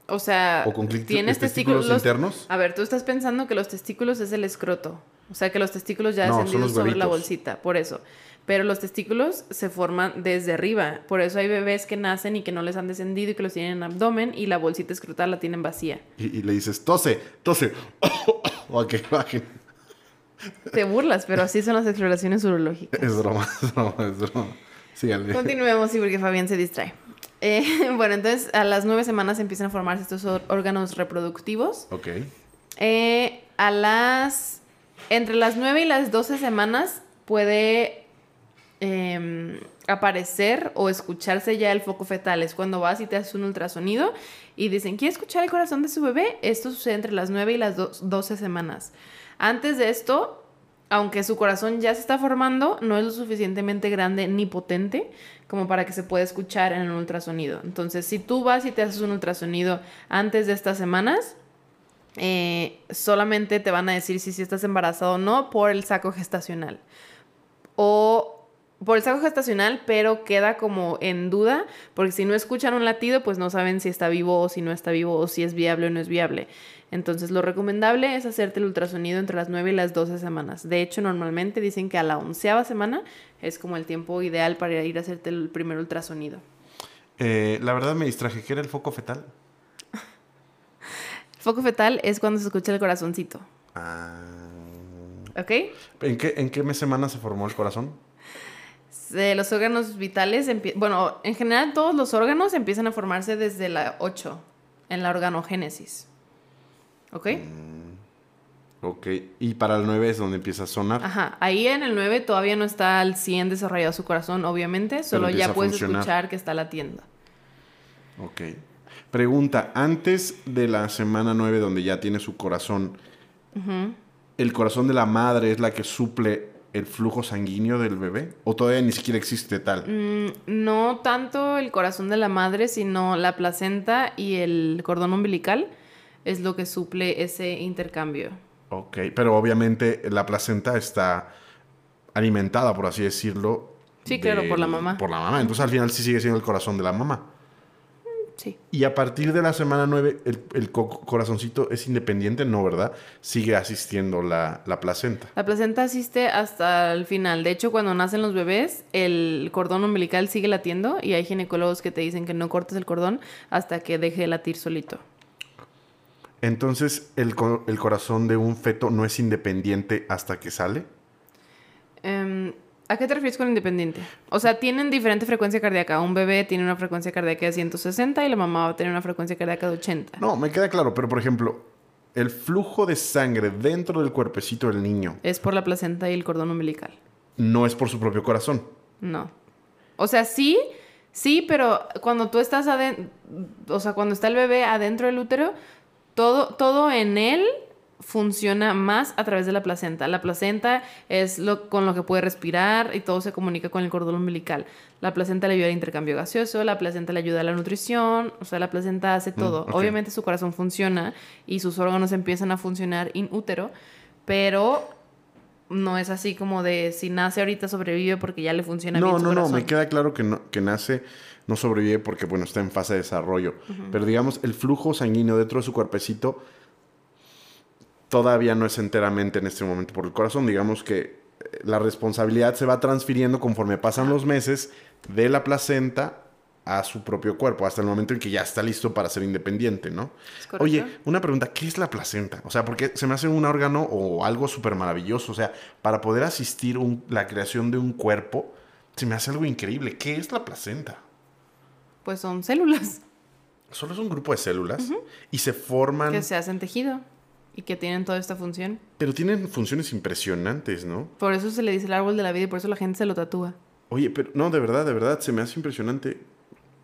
Speaker 2: O sea,
Speaker 1: ¿O con
Speaker 2: tienes
Speaker 1: testículos
Speaker 2: testículos los-
Speaker 1: internos?
Speaker 2: A ver, tú estás pensando que los testículos es el escroto. O sea, que los testículos ya
Speaker 1: No, son
Speaker 2: descendidos
Speaker 1: los
Speaker 2: sobre la bolsita, por eso. Pero los testículos se forman desde arriba. Por eso hay bebés que nacen y que no les han descendido y que los tienen en abdomen y la bolsita escrotal la tienen vacía.
Speaker 1: Y, y le dices, tose, tose. o que bajen.
Speaker 2: Te burlas, pero así son las exploraciones urológicas.
Speaker 1: Es broma, es broma, es broma. Síganle.
Speaker 2: Continuemos, sí, porque Fabián se distrae. Eh, bueno, entonces a las nueve semanas empiezan a formarse estos órganos reproductivos.
Speaker 1: Ok.
Speaker 2: Eh, a las. Entre las 9 y las 12 semanas puede em, aparecer o escucharse ya el foco fetal. Es cuando vas y te haces un ultrasonido y dicen, ¿quiere escuchar el corazón de su bebé? Esto sucede entre las 9 y las do- 12 semanas. Antes de esto, aunque su corazón ya se está formando, no es lo suficientemente grande ni potente como para que se pueda escuchar en un ultrasonido. Entonces, si tú vas y te haces un ultrasonido antes de estas semanas, eh, solamente te van a decir si, si estás embarazado o no por el saco gestacional. O por el saco gestacional, pero queda como en duda, porque si no escuchan un latido, pues no saben si está vivo o si no está vivo, o si es viable o no es viable. Entonces, lo recomendable es hacerte el ultrasonido entre las 9 y las 12 semanas. De hecho, normalmente dicen que a la onceava semana es como el tiempo ideal para ir a hacerte el primer ultrasonido.
Speaker 1: Eh, la verdad me distraje. ¿Qué era el foco fetal?
Speaker 2: Foco fetal es cuando se escucha el corazoncito.
Speaker 1: Ah.
Speaker 2: ¿Ok?
Speaker 1: ¿En qué, ¿En qué mes semana se formó el corazón?
Speaker 2: De los órganos vitales, bueno, en general todos los órganos empiezan a formarse desde la 8, en la organogénesis. ¿Ok?
Speaker 1: Ok. Y para el 9 es donde empieza a sonar.
Speaker 2: Ajá, ahí en el 9 todavía no está al 100 desarrollado su corazón, obviamente, solo ya puedes escuchar que está latiendo.
Speaker 1: Ok. Pregunta, antes de la semana 9 donde ya tiene su corazón, ¿el corazón de la madre es la que suple el flujo sanguíneo del bebé? ¿O todavía ni siquiera existe tal?
Speaker 2: Mm, no tanto el corazón de la madre, sino la placenta y el cordón umbilical es lo que suple ese intercambio.
Speaker 1: Ok, pero obviamente la placenta está alimentada, por así decirlo.
Speaker 2: Sí, claro, por la mamá.
Speaker 1: Por la mamá. Entonces al final sí sigue siendo el corazón de la mamá.
Speaker 2: Sí.
Speaker 1: Y a partir de la semana 9, el, el co- corazoncito es independiente, no, ¿verdad? Sigue asistiendo la, la placenta.
Speaker 2: La placenta asiste hasta el final. De hecho, cuando nacen los bebés, el cordón umbilical sigue latiendo y hay ginecólogos que te dicen que no cortes el cordón hasta que deje de latir solito.
Speaker 1: Entonces, el, el corazón de un feto no es independiente hasta que sale.
Speaker 2: Em, ¿A qué te refieres con independiente? O sea, tienen diferente frecuencia cardíaca. Un bebé tiene una frecuencia cardíaca de 160 y la mamá va a tener una frecuencia cardíaca de 80.
Speaker 1: No, me queda claro, pero por ejemplo, el flujo de sangre dentro del cuerpecito del niño.
Speaker 2: Es por la placenta y el cordón umbilical.
Speaker 1: no es por su propio corazón.
Speaker 2: No. O sea, sí, sí, pero cuando tú estás adentro, o sea, cuando está el bebé adentro del útero, todo, todo en él funciona más a través de la placenta. La placenta es lo con lo que puede respirar y todo se comunica con el cordón umbilical. La placenta le ayuda al intercambio gaseoso, la placenta le ayuda a la nutrición, o sea, la placenta hace todo.
Speaker 1: ok.
Speaker 2: Obviamente su corazón funciona y sus órganos empiezan a funcionar in útero, pero no es así como de si nace ahorita sobrevive porque ya le funciona
Speaker 1: No,
Speaker 2: bien su
Speaker 1: no, no,
Speaker 2: corazón.
Speaker 1: me queda claro que, no- que nace, no sobrevive porque, bueno, está en fase de desarrollo. Pero digamos, el flujo sanguíneo dentro de su cuerpecito todavía no es enteramente en este momento por el corazón. Digamos que eh, la responsabilidad se va transfiriendo conforme pasan los meses de la placenta a su propio cuerpo, hasta el momento en que ya está listo para ser independiente, ¿no? Oye, una pregunta, ¿qué es la placenta? O sea, porque se me hace un órgano o algo súper maravilloso. O sea, para poder asistir un- la creación de un cuerpo, se me hace algo increíble. ¿Qué es la placenta?
Speaker 2: Pues son células
Speaker 1: Solo es un grupo de células y se forman,
Speaker 2: que se hacen tejido y que tienen toda esta función.
Speaker 1: pero tienen funciones impresionantes, ¿no?
Speaker 2: Por eso se le dice el árbol de la vida y por eso la gente se lo tatúa.
Speaker 1: Oye, pero no, de verdad, de verdad, se me hace impresionante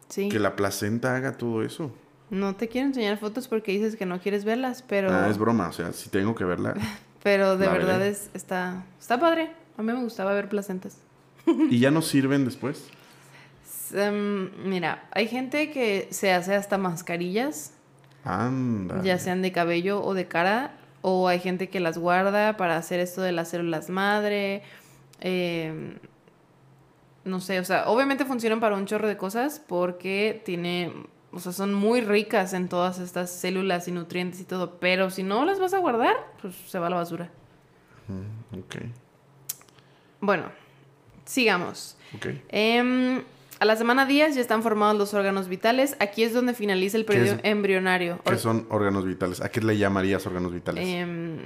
Speaker 2: Sí.
Speaker 1: que la placenta haga todo eso.
Speaker 2: No te quiero enseñar fotos porque dices que no quieres verlas, pero,
Speaker 1: Ah, es broma, o sea, si tengo que verla.
Speaker 2: pero de verdad
Speaker 1: veré.
Speaker 2: es, está, está padre. A mí me gustaba ver placentas.
Speaker 1: ¿Y ya no sirven después?
Speaker 2: Em, mira, hay gente que se hace hasta mascarillas,
Speaker 1: Anda.
Speaker 2: ya sean de cabello o de cara, o hay gente que las guarda para hacer esto de las células madre. em, no sé, o sea, obviamente funcionan para un chorro de cosas porque tiene, o sea, son muy ricas en todas estas células y nutrientes y todo, pero si no las vas a guardar, pues se va a la basura.
Speaker 1: Ok,
Speaker 2: Bueno, sigamos.
Speaker 1: ok.
Speaker 2: Em, a la semana 10 ya están formados los órganos vitales. Aquí es donde finaliza el periodo
Speaker 1: es?
Speaker 2: embrionario.
Speaker 1: ¿Qué son órganos vitales? ¿A qué le llamarías órganos vitales?
Speaker 2: em,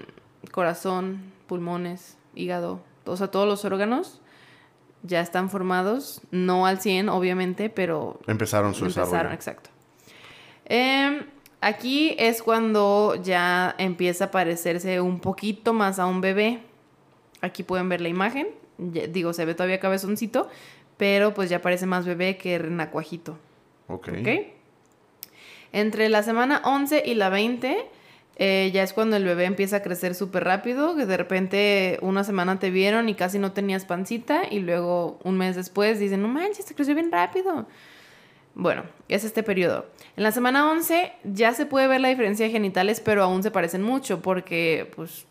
Speaker 2: corazón, pulmones, hígado, o sea, todos los órganos ya están formados, no al 100 obviamente, pero
Speaker 1: Empezaron su
Speaker 2: empezaron,
Speaker 1: desarrollo.
Speaker 2: exacto. Em, aquí es cuando ya empieza a parecerse un poquito más a un bebé. Aquí pueden ver la imagen. Ya- digo, se ve todavía cabezoncito, pero pues ya parece más bebé que renacuajito.
Speaker 1: Ok.
Speaker 2: ¿Ok? Entre la semana 11 y la 20 eh, ya es cuando el bebé empieza a crecer súper rápido, que de repente una semana te vieron y casi no tenías pancita y luego un mes después dicen, no manches, te creció bien rápido. Bueno, es este periodo. En la semana 11 ya se puede ver la diferencia de genitales, pero aún se parecen mucho porque pues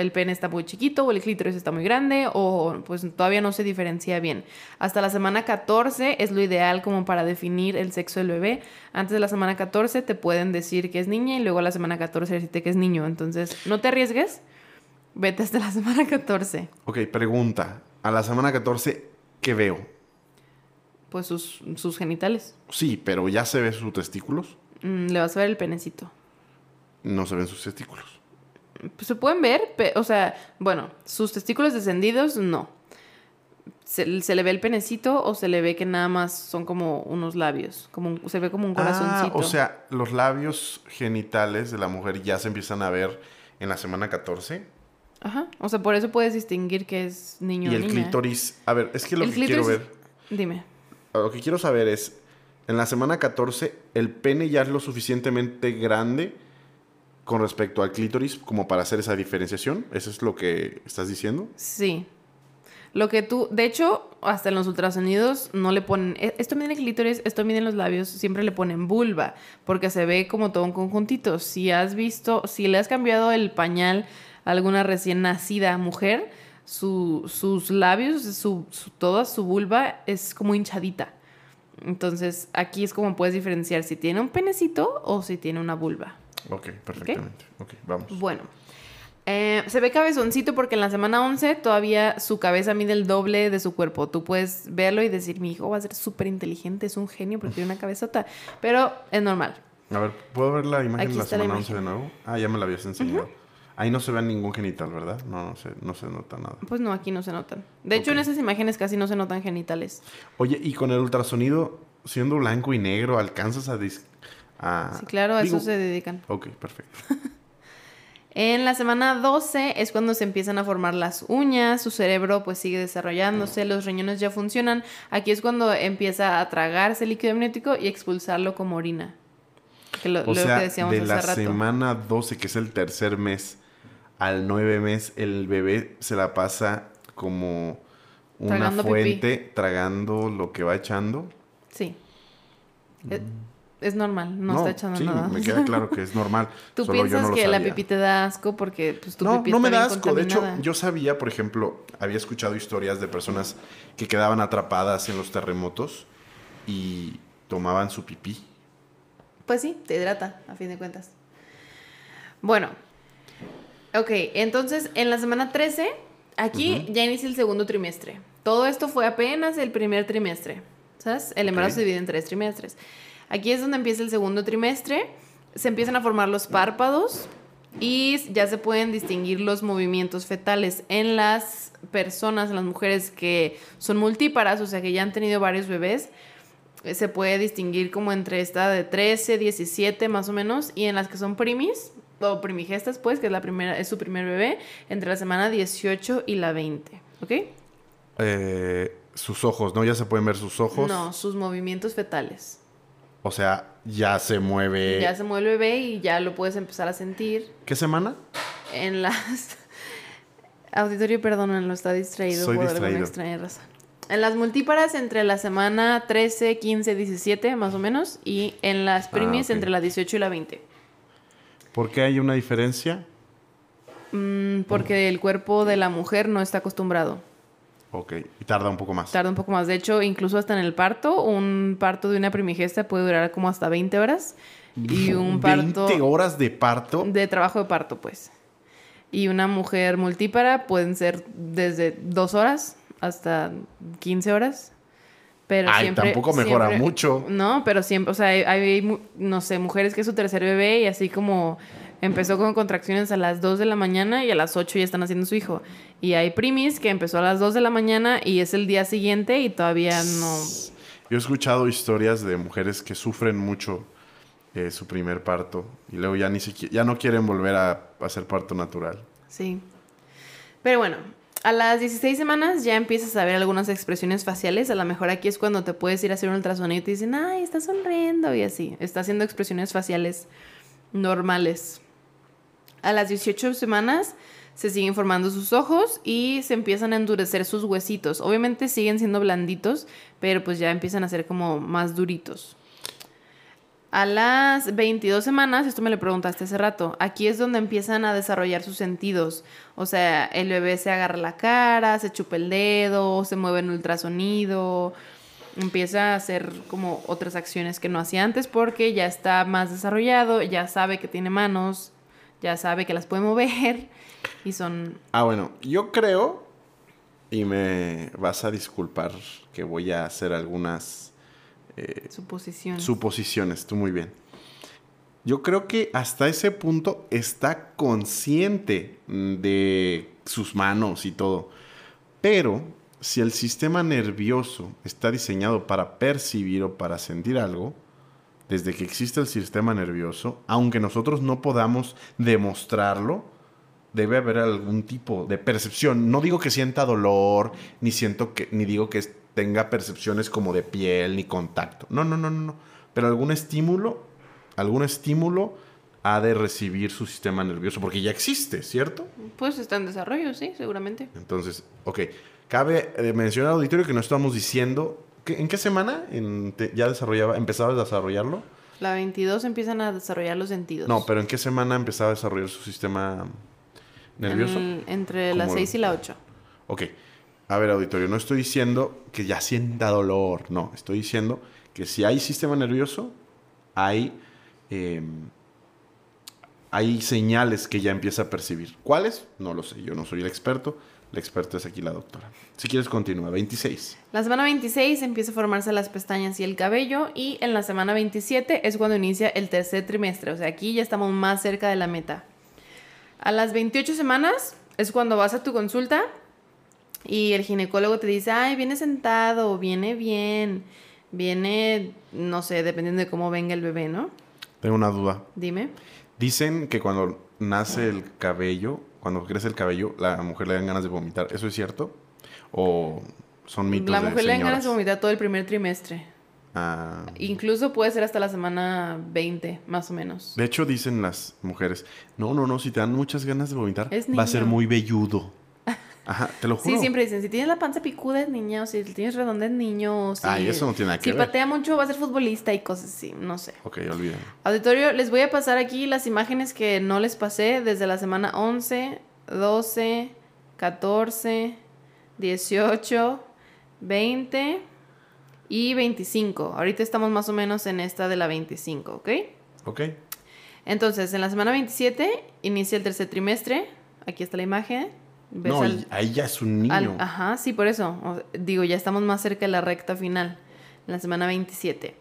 Speaker 2: el pene está muy chiquito o el clítoris está muy grande o pues todavía no se diferencia bien. Hasta la semana 14 es lo ideal como para definir el sexo del bebé. Antes de la semana 14 te pueden decir que es niña y luego a la semana 14 decirte que es niño. Entonces, no te arriesgues. Vete hasta la semana 14.
Speaker 1: Ok, pregunta. A la semana 14, ¿qué veo?
Speaker 2: Pues sus, sus genitales.
Speaker 1: Sí, pero ya se ven sus testículos.
Speaker 2: Mm, le vas a ver el penecito.
Speaker 1: No se ven sus testículos.
Speaker 2: Pues, se pueden ver, o sea, bueno, sus testículos descendidos, no. Se, se le ve el penecito o se le ve que nada más son como unos labios, como un- se ve como un corazoncito.
Speaker 1: Ah, o sea, los labios genitales de la mujer ya se empiezan a ver en la semana 14.
Speaker 2: Ajá, o sea, por eso puedes distinguir que es niño
Speaker 1: y
Speaker 2: o
Speaker 1: el
Speaker 2: niña.
Speaker 1: clítoris. A ver, es que lo
Speaker 2: El
Speaker 1: que quiero ver.
Speaker 2: Dime.
Speaker 1: Lo que quiero saber es. En la semana 14, el pene ya es lo suficientemente grande con respecto al clítoris como para hacer esa diferenciación. ¿Eso es lo que estás diciendo?
Speaker 2: Sí. Lo que tú, de hecho, hasta en los ultrasonidos no le ponen, "E- esto mide el clítoris, esto mide los labios, siempre le ponen vulva, porque se ve como todo un conjuntito. Si has visto, si le has cambiado el pañal a alguna recién nacida mujer, su- sus labios, su, su- toda su vulva es como hinchadita. Entonces, aquí es como puedes diferenciar si tiene un penecito o si tiene una vulva.
Speaker 1: Ok, perfectamente. Ok, vamos.
Speaker 2: Bueno, eh, se ve cabezoncito porque en la semana 11 todavía su cabeza mide el doble de su cuerpo. Tú puedes verlo y decir, mi hijo va a ser súper inteligente, es un genio porque tiene una cabezota. Pero es normal.
Speaker 1: A ver, ¿puedo ver la imagen
Speaker 2: Aquí
Speaker 1: de la
Speaker 2: está la
Speaker 1: semana 11 de nuevo? Ah, ya me la habías enseñado. Ahí no se ve ningún genital, ¿verdad? No, no se, no se nota nada.
Speaker 2: Pues no, aquí no se notan. De hecho, en esas imágenes casi no se notan genitales.
Speaker 1: Oye, y con el ultrasonido, siendo blanco y negro, ¿alcanzas a... dis- a-
Speaker 2: Sí, claro, a
Speaker 1: digo-
Speaker 2: eso se dedican.
Speaker 1: Ok, perfecto.
Speaker 2: En la semana 12 es cuando se empiezan a formar las uñas, su cerebro pues sigue desarrollándose, los riñones ya funcionan. Aquí es cuando empieza a tragarse el líquido amniótico y expulsarlo como orina.
Speaker 1: Que lo, o sea, de la semana 12, que es el tercer mes, al 9 mes, el bebé se la pasa como una fuente tragando lo que va echando.
Speaker 2: Sí. Mm. Es, normal, no, está echando nada.
Speaker 1: Me queda claro que es normal.
Speaker 2: Tú piensas que la pipí te da asco porque pues, tu
Speaker 1: no, no me da asco. De hecho, yo sabía, por ejemplo, había escuchado historias de personas que quedaban atrapadas en los terremotos y tomaban su pipí.
Speaker 2: Pues sí, te hidrata, a fin de cuentas. Bueno, ok, entonces en la semana 13, aquí ya inicia el segundo trimestre. Todo esto fue apenas el primer trimestre. ¿Sabes? El embarazo se divide en tres trimestres. Aquí es donde empieza el segundo trimestre. Se empiezan a formar los párpados y ya se pueden distinguir los movimientos fetales en las personas, en las mujeres que son multíparas, o sea, que ya han tenido varios bebés. Eh, se puede distinguir como entre esta de 13, 17 más o menos, y en las que son primis, o primigestas, pues, que es, la primera, es su primer bebé, entre la semana 18 y la 20. ¿Ok?
Speaker 1: Eh, sus ojos, ¿no? Ya se pueden ver sus ojos.
Speaker 2: No, sus movimientos fetales.
Speaker 1: O sea, ya se mueve.
Speaker 2: Ya se mueve el bebé y ya lo puedes empezar a sentir.
Speaker 1: ¿Qué semana?
Speaker 2: En las. Auditorio, perdón, lo está distraído
Speaker 1: Soy
Speaker 2: por
Speaker 1: distraído.
Speaker 2: extraña razón. En las multíparas entre la semana 13, 15, 17 más o menos y en las ah, primis entre la 18 y la 20.
Speaker 1: ¿Por qué hay una diferencia?
Speaker 2: Mm, porque el cuerpo de la mujer no está acostumbrado.
Speaker 1: Ok, y tarda un poco más.
Speaker 2: Tarda un poco más. De hecho, incluso hasta en el parto, un parto de una primigesta puede durar como hasta 20 horas. Y un parto...
Speaker 1: ¿20 horas de parto?
Speaker 2: De trabajo de parto, pues. Y una mujer multípara pueden ser desde dos horas hasta 15 horas. Pero
Speaker 1: Ay, tampoco mejora mucho.
Speaker 2: No, pero siempre, o sea, hay, no sé, mujeres que es su tercer bebé y así como empezó con contracciones a las 2 de la mañana y a las 8 ya están haciendo su hijo. Y hay primis que empezó a las 2 de la mañana y es el día siguiente y todavía no...
Speaker 1: Yo he escuchado historias de mujeres que sufren mucho eh, su primer parto y luego ya ni siquiera, ya no quieren volver a hacer parto natural.
Speaker 2: Sí. Pero bueno, a las 16 semanas ya empiezas a ver algunas expresiones faciales. A lo mejor aquí es cuando te puedes ir a hacer un ultrasonido y te dicen, ay, está sonriendo y así. Está haciendo expresiones faciales normales. A las 18 semanas se siguen formando sus ojos y se empiezan a endurecer sus huesitos. Obviamente siguen siendo blanditos, pero pues ya empiezan a ser como más duritos. A las 22 semanas, esto me lo preguntaste hace rato, aquí es donde empiezan a desarrollar sus sentidos. O sea, el bebé se agarra la cara, se chupa el dedo, se mueve en ultrasonido, empieza a hacer como otras acciones que no hacía antes porque ya está más desarrollado, ya sabe que tiene manos, ya sabe que las puede mover y son...
Speaker 1: Ah, bueno, yo creo, y me vas a disculpar que voy a hacer algunas
Speaker 2: eh, suposiciones.
Speaker 1: Suposiciones, tú muy bien. Yo creo que hasta ese punto está consciente de sus manos y todo. Pero si el sistema nervioso está diseñado para percibir o para sentir algo, desde que existe el sistema nervioso, aunque nosotros no podamos demostrarlo, debe haber algún tipo de percepción. No digo que sienta dolor, ni siento que, ni digo que tenga percepciones como de piel ni contacto. No, no, no, no. Pero algún estímulo, algún estímulo ha de recibir su sistema nervioso, porque ya existe, ¿cierto?
Speaker 2: Pues está en desarrollo, sí, seguramente.
Speaker 1: Entonces, ok. Cabe eh, mencionar al auditorio que no estamos diciendo. ¿En qué semana ya desarrollaba, empezaba a desarrollarlo?
Speaker 2: La 22 empiezan a desarrollar los sentidos.
Speaker 1: No, pero ¿en qué semana empezaba a desarrollar su sistema nervioso?
Speaker 2: entre la 6 y la 8.
Speaker 1: Ok. A ver, auditorio, no estoy diciendo que ya sienta dolor, no, estoy diciendo que si hay sistema nervioso, hay, em, hay señales que ya empieza a percibir. ¿Cuáles? No lo sé, yo no soy el experto, la experta es aquí la doctora. Si quieres, continúa. 26.
Speaker 2: La semana 26 empieza a formarse las pestañas y el cabello y en la semana 27 es cuando inicia el tercer trimestre, o sea, aquí ya estamos más cerca de la meta. A las 28 semanas es cuando vas a tu consulta y el ginecólogo te dice, ay, viene sentado, viene bien, viene, no sé, dependiendo de cómo venga el bebé, ¿no?
Speaker 1: Tengo una duda.
Speaker 2: Dime.
Speaker 1: Dicen que cuando nace el cabello, cuando crece el cabello, la mujer le dan ganas de vomitar. ¿Eso es cierto? ¿O son mitos
Speaker 2: La
Speaker 1: de
Speaker 2: mujer le dan ganas de vomitar todo el primer trimestre.
Speaker 1: Ah,
Speaker 2: Incluso puede ser hasta la semana 20, más o menos.
Speaker 1: de hecho, dicen las mujeres, no, no, no, si te dan muchas ganas de vomitar, va a ser muy velludo. Ajá, te lo juro.
Speaker 2: Sí, siempre dicen, si tienes la panza picuda es niño, si tienes redonda es niño, o si,
Speaker 1: Ay, eso no tiene nada que
Speaker 2: si
Speaker 1: ver.
Speaker 2: patea mucho va a ser futbolista y cosas así, no sé.
Speaker 1: Ok, olvídalo.
Speaker 2: Auditorio, les voy a pasar aquí las imágenes que no les pasé desde la semana 11, 12, 14, 18, 20 y 25. Ahorita estamos más o menos en esta de la 25, ¿ok?
Speaker 1: Ok.
Speaker 2: Entonces, en la semana 27 inicia el tercer trimestre. Aquí está la imagen. Ves
Speaker 1: No,
Speaker 2: al-
Speaker 1: ahí ya es un niño.
Speaker 2: al- ajá, sí, por eso. O- digo, ya estamos más cerca de la recta final, en la semana 27.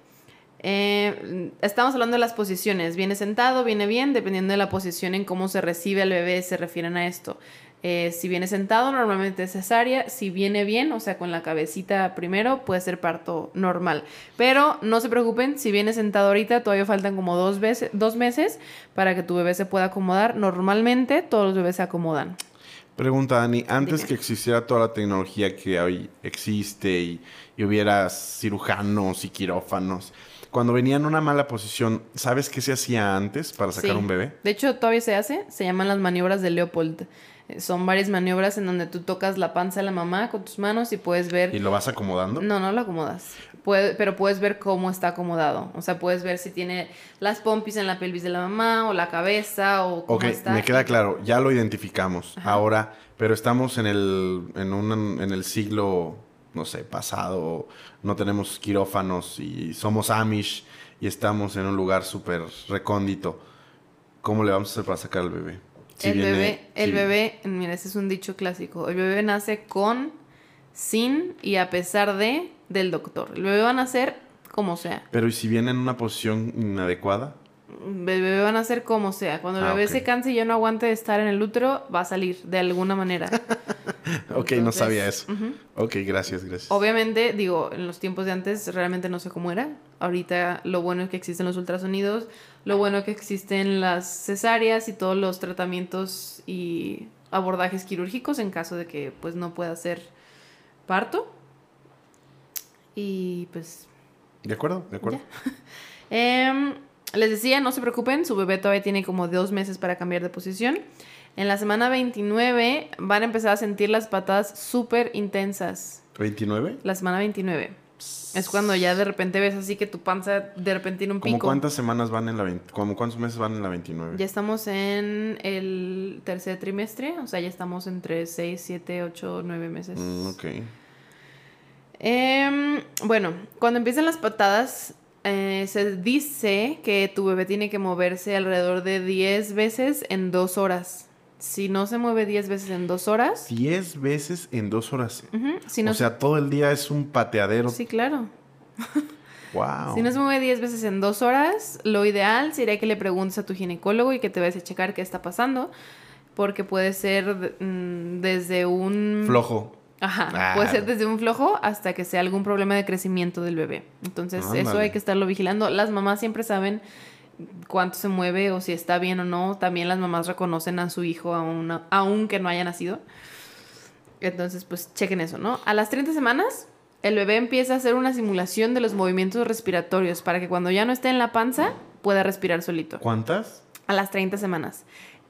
Speaker 2: Eh, estamos hablando de las posiciones. Viene sentado, viene bien, dependiendo de la posición en cómo se recibe al bebé, se refieren a esto. Eh, si viene sentado, normalmente es cesárea. Si viene bien, o sea, con la cabecita primero, puede ser parto normal. Pero no se preocupen, si viene sentado ahorita, todavía faltan como dos, veces, dos meses para que tu bebé se pueda acomodar. Normalmente todos los bebés se acomodan.
Speaker 1: Pregunta, Dani, antes
Speaker 2: Dime.
Speaker 1: que existiera toda la tecnología que hoy existe y, y hubiera cirujanos y quirófanos, cuando venía en una mala posición, ¿sabes qué se hacía antes para sacar
Speaker 2: Sí.
Speaker 1: un bebé?
Speaker 2: De hecho, todavía se hace. Se llaman las maniobras de Leopold. Son varias maniobras en donde tú tocas la panza de la mamá con tus manos y puedes ver...
Speaker 1: ¿Y lo vas acomodando?
Speaker 2: No, no lo acomodas. Puede- pero puedes ver cómo está acomodado. O sea, puedes ver si tiene las pompis en la pelvis de la mamá o la cabeza o cómo
Speaker 1: Ok,
Speaker 2: está.
Speaker 1: me queda claro, ya lo identificamos ahora, pero estamos en el, en, un, en el siglo, no sé, pasado, no tenemos quirófanos y somos Amish y estamos en un lugar súper recóndito. ¿Cómo le vamos a hacer para sacar al bebé? Si
Speaker 2: el
Speaker 1: viene-
Speaker 2: bebé, el bebé, mira, ese es un dicho clásico. El bebé nace con, sin y a pesar de del doctor. El bebé va a nacer como sea.
Speaker 1: Pero ¿y si viene en una posición inadecuada?
Speaker 2: El bebé va a nacer como sea. Cuando el
Speaker 1: Ah,
Speaker 2: bebé se canse y ya no aguante de estar en el útero, va a salir de alguna manera.
Speaker 1: Ok, no sabía eso.
Speaker 2: ujú.
Speaker 1: Ok, gracias, gracias.
Speaker 2: Obviamente, digo, en los tiempos de antes realmente no sé cómo era. Ahorita lo bueno es que existen los ultrasonidos, lo bueno es que existen las cesáreas y todos los tratamientos y abordajes quirúrgicos en caso de que pues no pueda ser parto. Y pues
Speaker 1: ¿De acuerdo? ¿De acuerdo?
Speaker 2: Em, les decía, no se preocupen, su bebé todavía tiene como dos meses para cambiar de posición. En la semana 29 van a empezar a sentir las patadas súper intensas.
Speaker 1: ¿29?
Speaker 2: La semana 29. Es cuando ya de repente ves así que tu panza de repente tiene un
Speaker 1: ¿Cómo
Speaker 2: pico.
Speaker 1: cuántas semanas van en la 20? ¿Cómo cuántos meses van en la 29?
Speaker 2: Ya estamos en el tercer trimestre, o sea, ya estamos entre 6, 7, 8, 9 meses.
Speaker 1: Mm, ok.
Speaker 2: Em, bueno, cuando empiezan las patadas, eh, se dice que tu bebé tiene que moverse alrededor de 10 veces en dos horas. Si no se mueve 10 veces en dos horas,
Speaker 1: 10 veces en dos horas.
Speaker 2: si no
Speaker 1: o sea, todo el día es un pateadero.
Speaker 2: sí, claro.
Speaker 1: Wow.
Speaker 2: Si no se mueve 10 veces en dos horas, lo ideal sería que le preguntes a tu ginecólogo y que te vayas a checar qué está pasando. Porque puede ser mm, desde un...
Speaker 1: Flojo.
Speaker 2: Ajá,
Speaker 1: Ah.
Speaker 2: puede ser desde un flojo hasta que sea algún problema de crecimiento del bebé. Entonces, eso hay que estarlo vigilando. Las mamás siempre saben cuánto se mueve o si está bien o no. También las mamás reconocen a su hijo aún, aunque no haya nacido. Entonces, pues chequen eso, ¿no? A las 30 semanas, el bebé empieza a hacer una simulación de los movimientos respiratorios para que cuando ya no esté en la panza, pueda respirar solito
Speaker 1: ¿Cuántas?
Speaker 2: a las 30 semanas.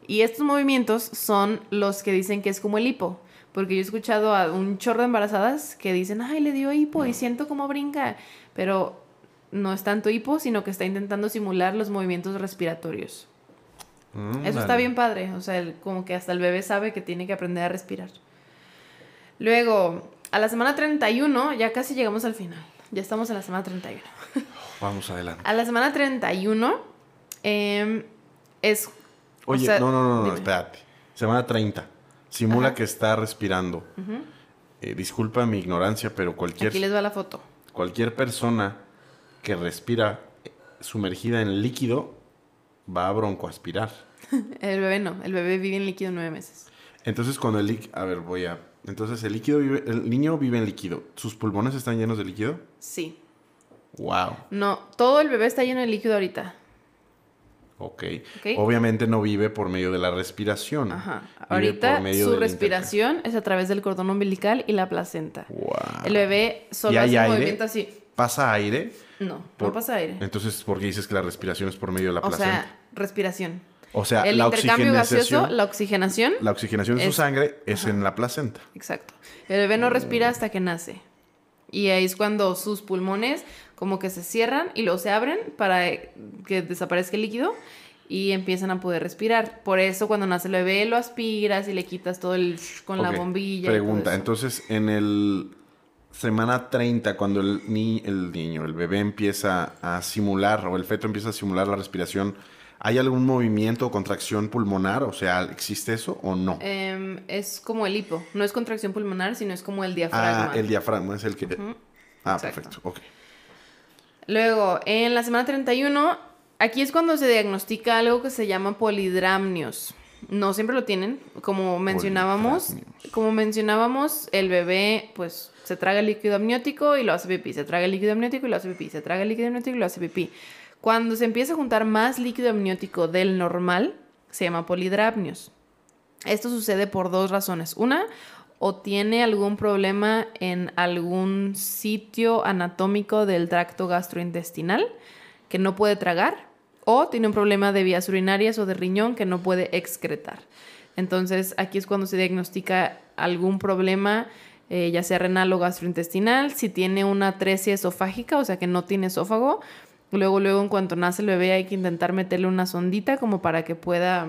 Speaker 2: Y estos movimientos son los que dicen que es como el hipo. Porque yo he escuchado a un chorro de embarazadas que dicen, ay, le dio hipo y siento cómo brinca. Pero no es tanto hipo, sino que está intentando simular los movimientos respiratorios.
Speaker 1: Mm,
Speaker 2: Eso está bien padre. O sea, el- como que hasta el bebé sabe que tiene que aprender a respirar. Luego, a la semana 31, ya casi llegamos al final. Ya estamos en la semana 31.
Speaker 1: Vamos adelante.
Speaker 2: A la semana 31 em, es... o
Speaker 1: Oye,
Speaker 2: sea,
Speaker 1: no, no, no, no, espérate. Semana 30. Simula
Speaker 2: Ajá.
Speaker 1: que está respirando. Eh, disculpa mi ignorancia, pero cualquier,
Speaker 2: Aquí les va la foto.
Speaker 1: cualquier persona que respira sumergida en líquido va a broncoaspirar.
Speaker 2: El bebé no, el bebé vive en líquido nueve meses.
Speaker 1: Entonces, cuando el líquido. A ver, voy a. Entonces, el líquido vive. El niño vive en líquido. ¿Sus pulmones están llenos de líquido?
Speaker 2: Sí.
Speaker 1: ¡Wow!
Speaker 2: No, todo el bebé está lleno de líquido ahorita.
Speaker 1: Ok. Obviamente no vive por medio de la respiración.
Speaker 2: Ajá. Ahorita su respiración es a través del cordón umbilical y la placenta.
Speaker 1: Wow.
Speaker 2: El bebé solo
Speaker 1: ¿Y hay
Speaker 2: hace
Speaker 1: aire?
Speaker 2: movimiento así.
Speaker 1: ¿Pasa aire?
Speaker 2: No,
Speaker 1: Por-
Speaker 2: no pasa aire.
Speaker 1: Entonces, ¿por qué dices que la respiración es por medio de la
Speaker 2: O
Speaker 1: placenta?
Speaker 2: sea, respiración.
Speaker 1: O sea,
Speaker 2: el
Speaker 1: la
Speaker 2: intercambio gaseoso, la oxigenación.
Speaker 1: la oxigenación de su sangre es en la placenta.
Speaker 2: Exacto. El bebé no respira hasta que nace. Y ahí es cuando sus pulmones como que se cierran y luego se abren para eh, que desaparezca el líquido y empiezan a poder respirar. Por eso cuando nace el bebé lo aspiras y le quitas todo el con la bombilla.
Speaker 1: Pregunta, entonces en el semana 30, cuando el, ni, el niño, el bebé empieza a simular o el feto empieza a simular la respiración, ¿hay algún movimiento o contracción pulmonar? O sea, ¿existe eso o no?
Speaker 2: Em, es como el hipo. No es contracción pulmonar, sino es como el diafragma.
Speaker 1: ah, el diafragma es el que... Ah,
Speaker 2: exacto.
Speaker 1: perfecto, ok.
Speaker 2: Luego, en la semana 31, aquí es cuando se diagnostica algo que se llama polidramnios. No siempre lo tienen, como mencionábamos, como mencionábamos, el bebé pues se traga el líquido amniótico y lo hace pipí, se traga el líquido amniótico y lo hace pipí, se traga el líquido amniótico y lo hace pipí. Cuando se empieza a juntar más líquido amniótico del normal, se llama polidramnios. Esto sucede por dos razones. Una, o tiene algún problema en algún sitio anatómico del tracto gastrointestinal que no puede tragar, o tiene un problema de vías urinarias o de riñón que no puede excretar. Entonces, aquí es cuando se diagnostica algún problema, eh, ya sea renal o gastrointestinal. Si tiene una atresia esofágica, o sea que no tiene esófago, luego, luego, en cuanto nace el bebé, hay que intentar meterle una sondita como para que pueda,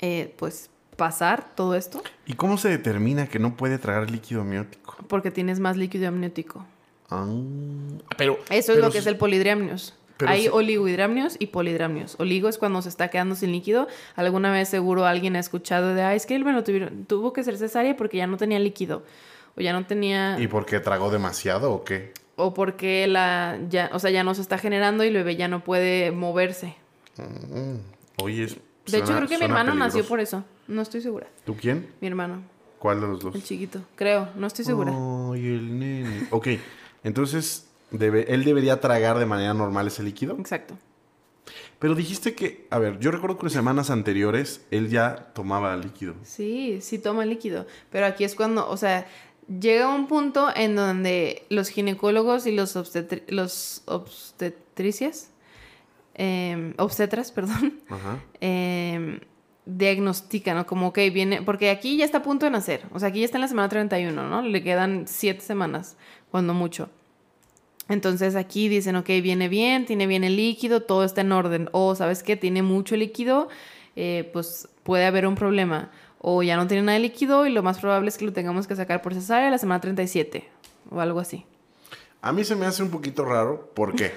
Speaker 2: eh, pues, pasar todo esto,
Speaker 1: ¿Y cómo se determina que no puede tragar líquido amniótico?
Speaker 2: porque tienes más líquido amniótico.
Speaker 1: Ah, pero...
Speaker 2: Eso es
Speaker 1: pero
Speaker 2: lo que
Speaker 1: si-
Speaker 2: es el polidramnios.
Speaker 1: Pero
Speaker 2: Hay
Speaker 1: si-
Speaker 2: oligohidramnios y polidramnios. Oligo es cuando se está quedando sin líquido. Alguna vez seguro alguien ha escuchado de, ah, es que él me lo tuvieron, tuvo que ser cesárea porque ya no tenía líquido. O ya no tenía...
Speaker 1: ¿Y por qué tragó demasiado o qué?
Speaker 2: O porque la, ya, o sea, ya no se está generando y el bebé ya no puede moverse.
Speaker 1: Oye, es-
Speaker 2: De hecho, creo que mi hermano nació por eso. No estoy segura.
Speaker 1: ¿Tú quién?
Speaker 2: Mi hermano,
Speaker 1: ¿Cuál de los dos?
Speaker 2: el chiquito. Creo, no estoy segura.
Speaker 1: Ay, el nene. Ok, entonces debe, él debería tragar de manera normal ese líquido.
Speaker 2: Exacto.
Speaker 1: Pero dijiste que, a ver, yo recuerdo que en semanas anteriores él ya tomaba líquido.
Speaker 2: Sí, sí toma líquido. Pero aquí es cuando, o sea, llega un punto en donde los ginecólogos y los, obstetri- los obstetricias, em, obstetras, perdón,
Speaker 1: Ajá.
Speaker 2: em, diagnostican, ¿no? Como que viene, porque aquí ya está a punto de nacer, o sea, aquí ya está en la semana 31, ¿no? Le quedan siete semanas, cuando mucho. Entonces aquí dicen, ok, viene bien, tiene bien el líquido, todo está en orden. O, ¿sabes qué? Tiene mucho líquido, eh, pues puede haber un problema. O ya no tiene nada de líquido y lo más probable es que lo tengamos que sacar por cesárea la semana 37 o algo así.
Speaker 1: A mí se me hace un poquito raro. ¿Por qué?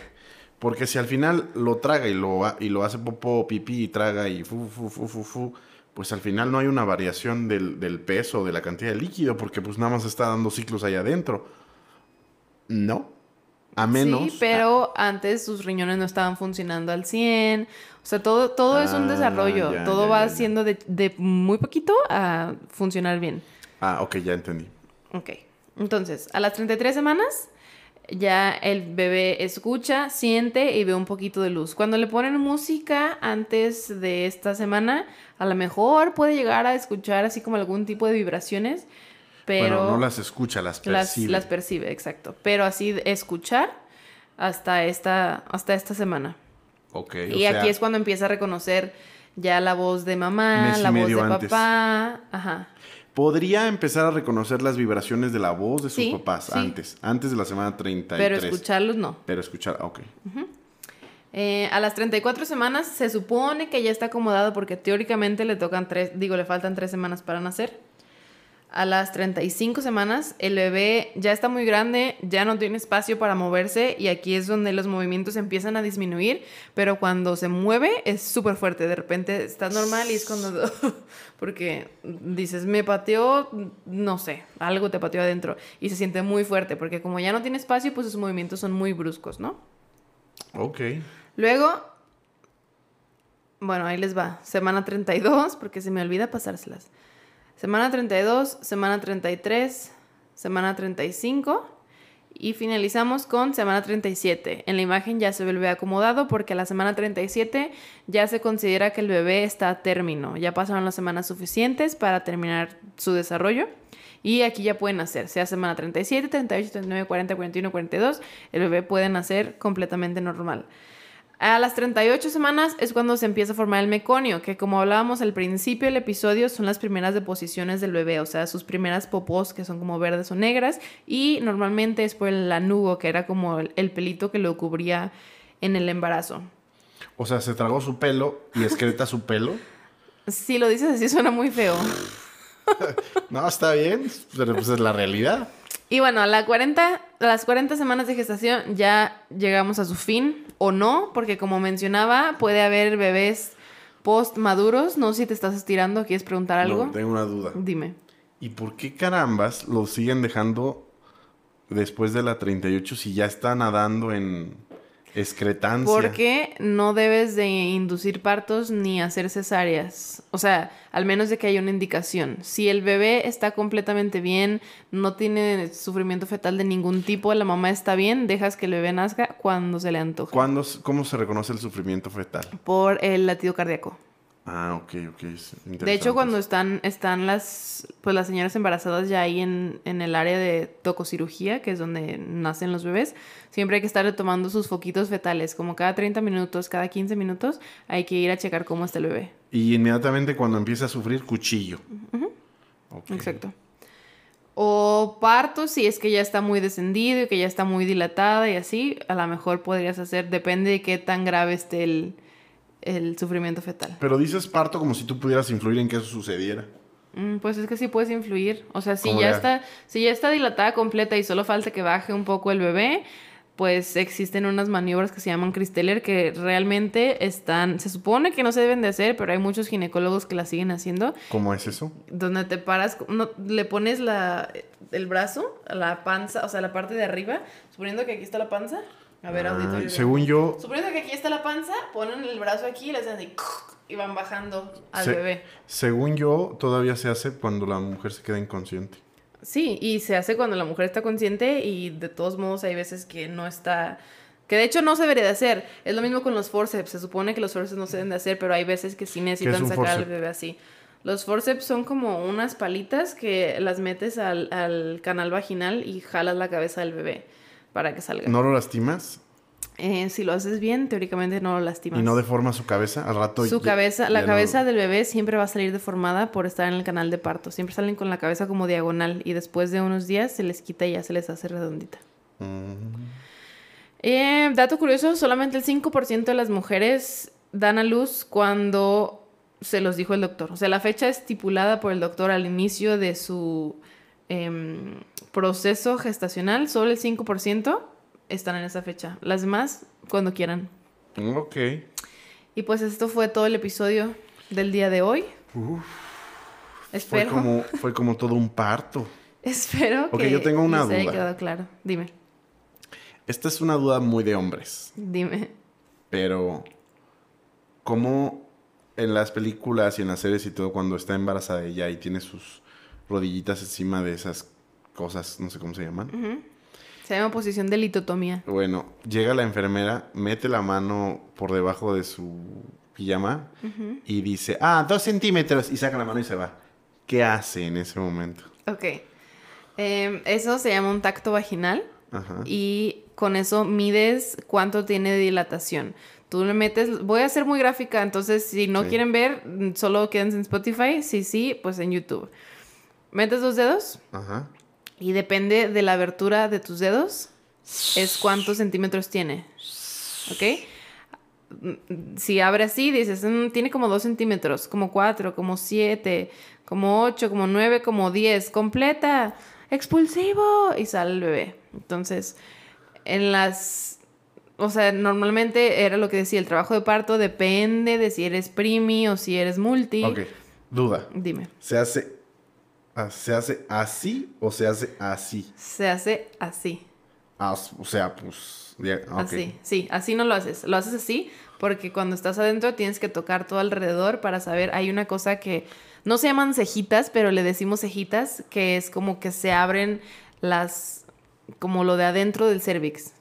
Speaker 1: Porque si al final lo traga y lo, y lo hace popó, pipí y traga y fu, fu, fu, fu, fu, pues al final no hay una variación del, del peso, de la cantidad de líquido, porque pues nada más está dando ciclos allá adentro. No. A menos.
Speaker 2: Sí, pero antes sus riñones no estaban funcionando al 100. O sea, todo, todo es un
Speaker 1: Ah,
Speaker 2: desarrollo.
Speaker 1: ya,
Speaker 2: todo
Speaker 1: ya,
Speaker 2: va
Speaker 1: ya.
Speaker 2: siendo de, de muy poquito a funcionar bien.
Speaker 1: Ah, ok, ya entendí.
Speaker 2: Ok. Entonces, a las 33 semanas, ya el bebé escucha, siente y ve un poquito de luz. Cuando le ponen música antes de esta semana, a lo mejor puede llegar a escuchar así como algún tipo de vibraciones, pero
Speaker 1: bueno, no las escucha, las percibe.
Speaker 2: las percibe, exacto. Pero así escuchar hasta esta, hasta esta semana.
Speaker 1: Ok, o
Speaker 2: y
Speaker 1: sea,
Speaker 2: aquí es cuando empieza a reconocer ya la voz de mamá, la voz de
Speaker 1: antes.
Speaker 2: papá. Ajá.
Speaker 1: Podría empezar a reconocer las vibraciones de la voz de sus
Speaker 2: Sí,
Speaker 1: papás
Speaker 2: sí.
Speaker 1: antes, antes de la semana 33.
Speaker 2: Pero escucharlos no.
Speaker 1: Pero escuchar, ok.
Speaker 2: Eh, a las 34 semanas se supone que ya está acomodado porque teóricamente le tocan tres, digo, le faltan tres semanas para nacer. A las 35 semanas el bebé ya está muy grande, ya no tiene espacio para moverse y aquí es donde los movimientos empiezan a disminuir, pero cuando se mueve es súper fuerte, de repente está normal y es cuando, porque dices, me pateó, no sé, algo te pateó adentro y se siente muy fuerte porque como ya no tiene espacio, pues sus movimientos son muy bruscos, ¿no?
Speaker 1: Ok.
Speaker 2: Luego, bueno, ahí les va. Semana 32, porque se me olvida pasárselas. Semana 32, semana 33, semana 35 Y finalizamos con semana 37. En la imagen ya se ve el bebé acomodado porque a la semana 37 ya se considera que el bebé está a término. Ya pasaron las semanas suficientes para terminar su desarrollo. Y aquí ya pueden nacer, sea semana 37, 38, 39, 40, 41, 42, el bebé puede nacer completamente normal. A las 38 semanas es cuando se empieza a formar el meconio, que como hablábamos al principio del episodio son las primeras deposiciones del bebé, o sea, sus primeras popós que son como verdes o negras y normalmente es por el lanugo, que era como el, pelito que lo cubría en el embarazo.
Speaker 1: O sea, se tragó su pelo y excreta su pelo.
Speaker 2: Si lo dices así suena muy feo.
Speaker 1: no, está bien, pero pues es la realidad.
Speaker 2: Y bueno, a, la 40, las 40 semanas de gestación ya llegamos a su fin, o no, porque como mencionaba, puede haber bebés post maduros. No sé si te estás estirando, ¿quieres preguntar algo?
Speaker 1: No, tengo una duda.
Speaker 2: Dime.
Speaker 1: ¿Y por qué carambas lo siguen dejando después de la 38 si ya está nadando en, Excretancia.
Speaker 2: Porque no debes de inducir partos ni hacer cesáreas. O sea, al menos de que haya una indicación. Si el bebé está completamente bien, no tiene sufrimiento fetal de ningún tipo, la mamá está bien, dejas que el bebé nazca cuando se le antoje.
Speaker 1: ¿Cómo se reconoce el sufrimiento fetal?
Speaker 2: Por el latido cardíaco.
Speaker 1: Ah, ok, ok.
Speaker 2: De hecho, cuando están, están las, pues las señoras embarazadas ya ahí en, en, el área de tococirugía, que es donde nacen los bebés, siempre hay que estar tomando sus foquitos fetales, como cada 30 minutos, cada 15 minutos, hay que ir a checar cómo está el bebé.
Speaker 1: Y inmediatamente cuando empieza a sufrir, cuchillo.
Speaker 2: Exacto. O parto, si es que ya está muy descendido y que ya está muy dilatada y así, a lo mejor podrías hacer, depende de qué tan grave esté el el sufrimiento fetal.
Speaker 1: Pero dices parto como si tú pudieras influir en que eso sucediera.
Speaker 2: Mm, pues es que sí puedes influir. O sea, si ya, está, si ya está dilatada completa y solo falta que baje un poco el bebé, pues existen unas maniobras que se llaman Cristeller que realmente están, se supone que no se deben de hacer, pero hay muchos ginecólogos que la siguen haciendo.
Speaker 1: ¿Cómo es eso?
Speaker 2: Donde te paras, no, le pones la, el brazo la panza, o sea, la parte de arriba, suponiendo que aquí está la panza, a ver, auditorio.
Speaker 1: según yo.
Speaker 2: Suponiendo que aquí está la panza, ponen el brazo aquí y le hacen así y van bajando al bebé.
Speaker 1: Según yo, todavía se hace cuando la mujer se queda inconsciente.
Speaker 2: Sí, y se hace cuando la mujer está consciente y de todos modos hay veces que no está... Que de hecho no se debería de hacer. Es lo mismo con los forceps. Se supone que los forceps no se deben de hacer, pero hay veces que sí necesitan sacar al bebé así. Los forceps son como unas palitas que las metes al, al canal vaginal y jalas la cabeza del bebé para que salga.
Speaker 1: ¿No lo lastimas?
Speaker 2: Eh, si lo haces bien, teóricamente no lo lastimas.
Speaker 1: ¿Y no deforma su cabeza al rato?
Speaker 2: Su cabeza, la cabeza del bebé siempre va a salir deformada por estar en el canal de parto. Siempre salen con la cabeza como diagonal y después de unos días se les quita y ya se les hace redondita. Mm. Eh, dato curioso, solamente el 5% de las mujeres dan a luz cuando se los dijo el doctor. O sea, la fecha estipulada por el doctor al inicio de su em, proceso gestacional, solo el 5% están en esa fecha. Las demás, cuando quieran.
Speaker 1: Ok.
Speaker 2: Y pues esto fue todo el episodio del día de hoy.
Speaker 1: Espero. Fue como, fue como todo un parto.
Speaker 2: Espero
Speaker 1: que yo tengo una duda.
Speaker 2: haya quedado claro. Dime.
Speaker 1: Esta es una duda muy de hombres.
Speaker 2: Dime.
Speaker 1: Pero, ¿cómo en las películas y en las series y todo, cuando está embarazada ella y tiene sus rodillitas encima de esas cosas, no sé cómo se llaman.
Speaker 2: Se llama posición de litotomía.
Speaker 1: Bueno, llega la enfermera, mete la mano por debajo de su pijama y dice, ah, dos centímetros, y saca la mano y se va. ¿Qué hace en ese momento?
Speaker 2: Ok. Em, eso se llama un tacto vaginal. Y con eso mides cuánto tiene dilatación. Tú le metes, voy a ser muy gráfica, entonces si no quieren ver, solo quédense en Spotify. Si sí, pues en YouTube. Metes dos dedos. Ajá. Y depende de la abertura de tus dedos, es cuántos centímetros tiene. ¿Ok? Si abre así, dices, mm, tiene como dos centímetros, como cuatro, como siete, como ocho, como nueve, como diez. Completa, expulsivo. Y sale el bebé. Entonces, en las o sea, normalmente era lo que decía, el trabajo de parto depende de si eres primi o si eres multi.
Speaker 1: Ok, duda.
Speaker 2: Dime.
Speaker 1: ¿Se hace ¿Se hace así o se hace así?
Speaker 2: Se hace así.
Speaker 1: Ah, o sea, pues...
Speaker 2: Así, sí, así no lo haces. Lo haces así porque cuando estás adentro tienes que tocar todo alrededor para saber. Hay una cosa que no se llaman cejitas, pero le decimos cejitas, que es como que se abren las como lo de adentro del cervix.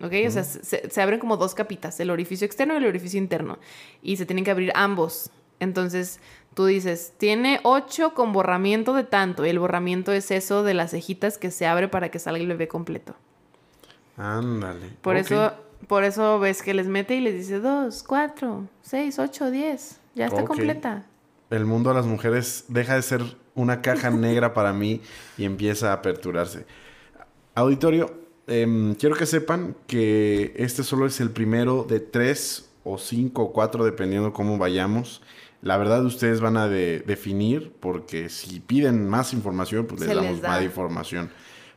Speaker 2: ¿Ok? O sea, se, se abren como dos capitas, el orificio externo y el orificio interno. Y se tienen que abrir ambos. Entonces, tú dices, tiene 8 con borramiento de tanto. Y el borramiento es eso de las cejitas que se abre para que salga el bebé completo.
Speaker 1: Ándale.
Speaker 2: Por eso, por eso ves que les mete y les dice 2, 4, 6, 8, 10. Ya está completa.
Speaker 1: El mundo a las mujeres deja de ser una caja negra para mí y empieza a aperturarse. Auditorio, em, quiero que sepan que este solo es el primero de tres o cinco o cuatro, dependiendo cómo vayamos. La verdad, ustedes van a de- definir, porque si piden más información, pues les
Speaker 2: Se les
Speaker 1: damos
Speaker 2: da.
Speaker 1: más información.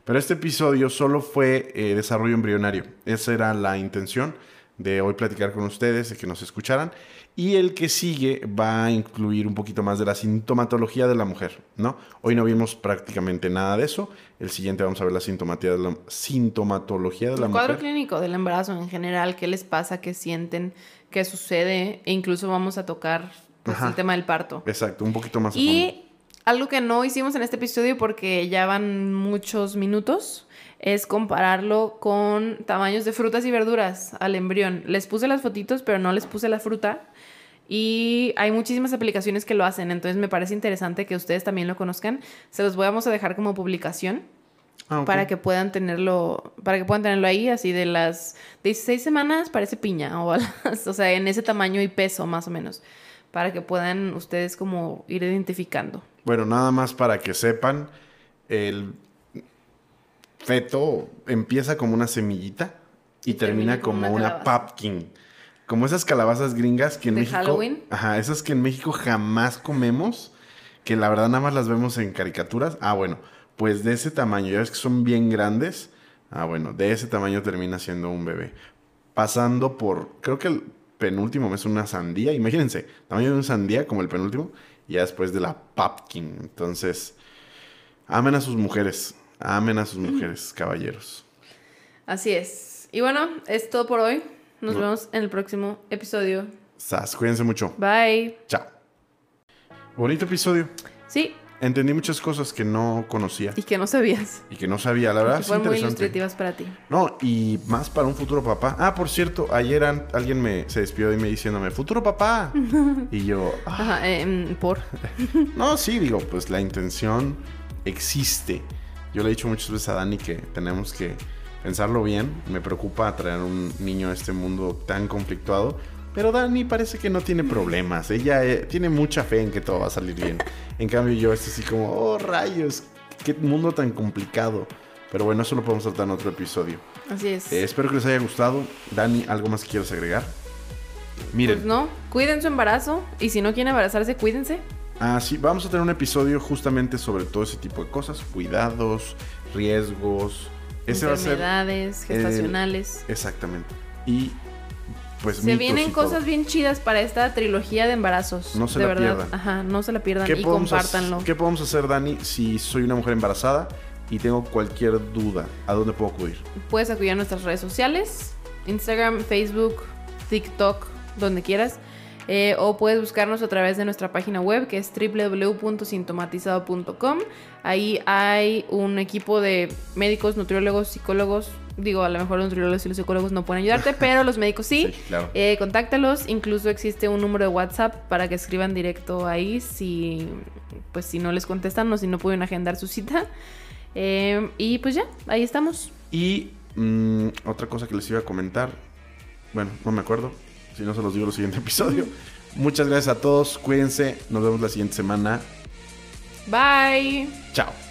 Speaker 1: Pero este episodio solo fue eh, desarrollo embrionario. Esa era la intención de hoy platicar con ustedes, de que nos escucharan. Y el que sigue va a incluir un poquito más de la sintomatología de la mujer, ¿no? Hoy no vimos prácticamente nada de eso. El siguiente vamos a ver la sintomatología de la, sintomatología de la
Speaker 2: El cuadro
Speaker 1: mujer.
Speaker 2: clínico del embarazo en general, qué les pasa, qué sienten, qué sucede, e incluso vamos a tocar pues,
Speaker 1: Ajá.
Speaker 2: el tema del parto.
Speaker 1: Exacto, un poquito más a fondo.
Speaker 2: Y algo que no hicimos en este episodio porque ya van muchos minutos es compararlo con tamaños de frutas y verduras al embrión. Les puse las fotitos, pero no les puse la fruta. Y hay muchísimas aplicaciones que lo hacen, entonces me parece interesante que ustedes también lo conozcan. Se los vamos a dejar como publicación
Speaker 1: Ah, ok.
Speaker 2: para que puedan tenerlo, para que puedan tenerlo ahí, así de las 16 semanas parece piña, o, las- o sea, en ese tamaño y peso más o menos, para que puedan ustedes como ir identificando.
Speaker 1: Bueno, nada más para que sepan, el feto empieza como una semillita y,
Speaker 2: Y
Speaker 1: termina,
Speaker 2: termina como
Speaker 1: como
Speaker 2: una
Speaker 1: una, pumpkin. Como esas calabazas gringas que en
Speaker 2: ¿De
Speaker 1: México.
Speaker 2: Halloween?
Speaker 1: Ajá, esas que en México jamás comemos, que la verdad nada más las vemos en caricaturas. Ah, bueno, pues de ese tamaño, ya ves que son bien grandes. Ah, bueno, de ese tamaño termina siendo un bebé. Pasando por, creo que el penúltimo mes una sandía, imagínense, tamaño de una sandía como el penúltimo, y ya después de la pumpkin. Entonces, amen a sus mujeres, amen a sus mujeres, caballeros.
Speaker 2: Así es. Y bueno, es todo por hoy. Nos
Speaker 1: No.
Speaker 2: vemos en el próximo episodio.
Speaker 1: Sas, cuídense mucho.
Speaker 2: Bye.
Speaker 1: Chao. Bonito episodio.
Speaker 2: Sí,
Speaker 1: Entendí muchas cosas que no conocía
Speaker 2: y que no sabías.
Speaker 1: y que no sabía. La verdad,
Speaker 2: que
Speaker 1: es
Speaker 2: fueron muy ilustrativas para ti.
Speaker 1: No, y más para un futuro papá. Ah, por cierto, ayer alguien me se despidió de mí diciéndome, futuro papá. y yo, "Ah,
Speaker 2: Ajá, em, por.
Speaker 1: no, sí, digo, pues la intención existe. Yo le he dicho muchas veces a Dani que tenemos que pensarlo bien. Me preocupa traer un niño a este mundo tan conflictuado. Pero Dani parece que no tiene problemas. Ella eh, tiene mucha fe en que todo va a salir bien. En cambio, yo estoy así como, oh rayos, qué mundo tan complicado. Pero bueno, eso lo podemos tratar en otro episodio.
Speaker 2: Así es.
Speaker 1: Eh, espero que les haya gustado. Dani, ¿algo más que quieras agregar? Miren,
Speaker 2: Pues no, cuiden su embarazo y si no quieren embarazarse, cuídense.
Speaker 1: Ah, sí, vamos a tener un episodio justamente sobre todo ese tipo de cosas, cuidados, riesgos. Ese va a ser
Speaker 2: Enfermedades gestacionales.
Speaker 1: exactamente. Y pues
Speaker 2: Se
Speaker 1: mitos
Speaker 2: vienen
Speaker 1: y todo.
Speaker 2: cosas bien chidas para esta trilogía de embarazos.
Speaker 1: No se
Speaker 2: de
Speaker 1: la
Speaker 2: verdad.
Speaker 1: pierdan.
Speaker 2: Ajá, no se la pierdan
Speaker 1: ¿Qué
Speaker 2: y compártanlo.
Speaker 1: ¿Qué podemos hacer, Dani, si soy una mujer embarazada y tengo cualquier duda? ¿A dónde puedo acudir?
Speaker 2: Puedes acudir a nuestras redes sociales, Instagram, Facebook, TikTok, donde quieras. Eh, o puedes buscarnos a través de nuestra página web que es www.sintomatizado.com. Ahí hay un equipo de médicos, nutriólogos, psicólogos. Digo, a lo mejor los nutriólogos y los psicólogos no pueden ayudarte, pero los médicos sí.
Speaker 1: claro.
Speaker 2: Eh, contáctalos, incluso existe un número de WhatsApp para que escriban directo ahí si, pues, si no les contestan o si no pueden agendar su cita. Eh, y pues ya, ahí estamos.
Speaker 1: Y mm, otra cosa que les iba a comentar, bueno, no me acuerdo, si no se los digo en el siguiente episodio. Muchas gracias a todos, cuídense, nos vemos la siguiente semana.
Speaker 2: Bye.
Speaker 1: Chao.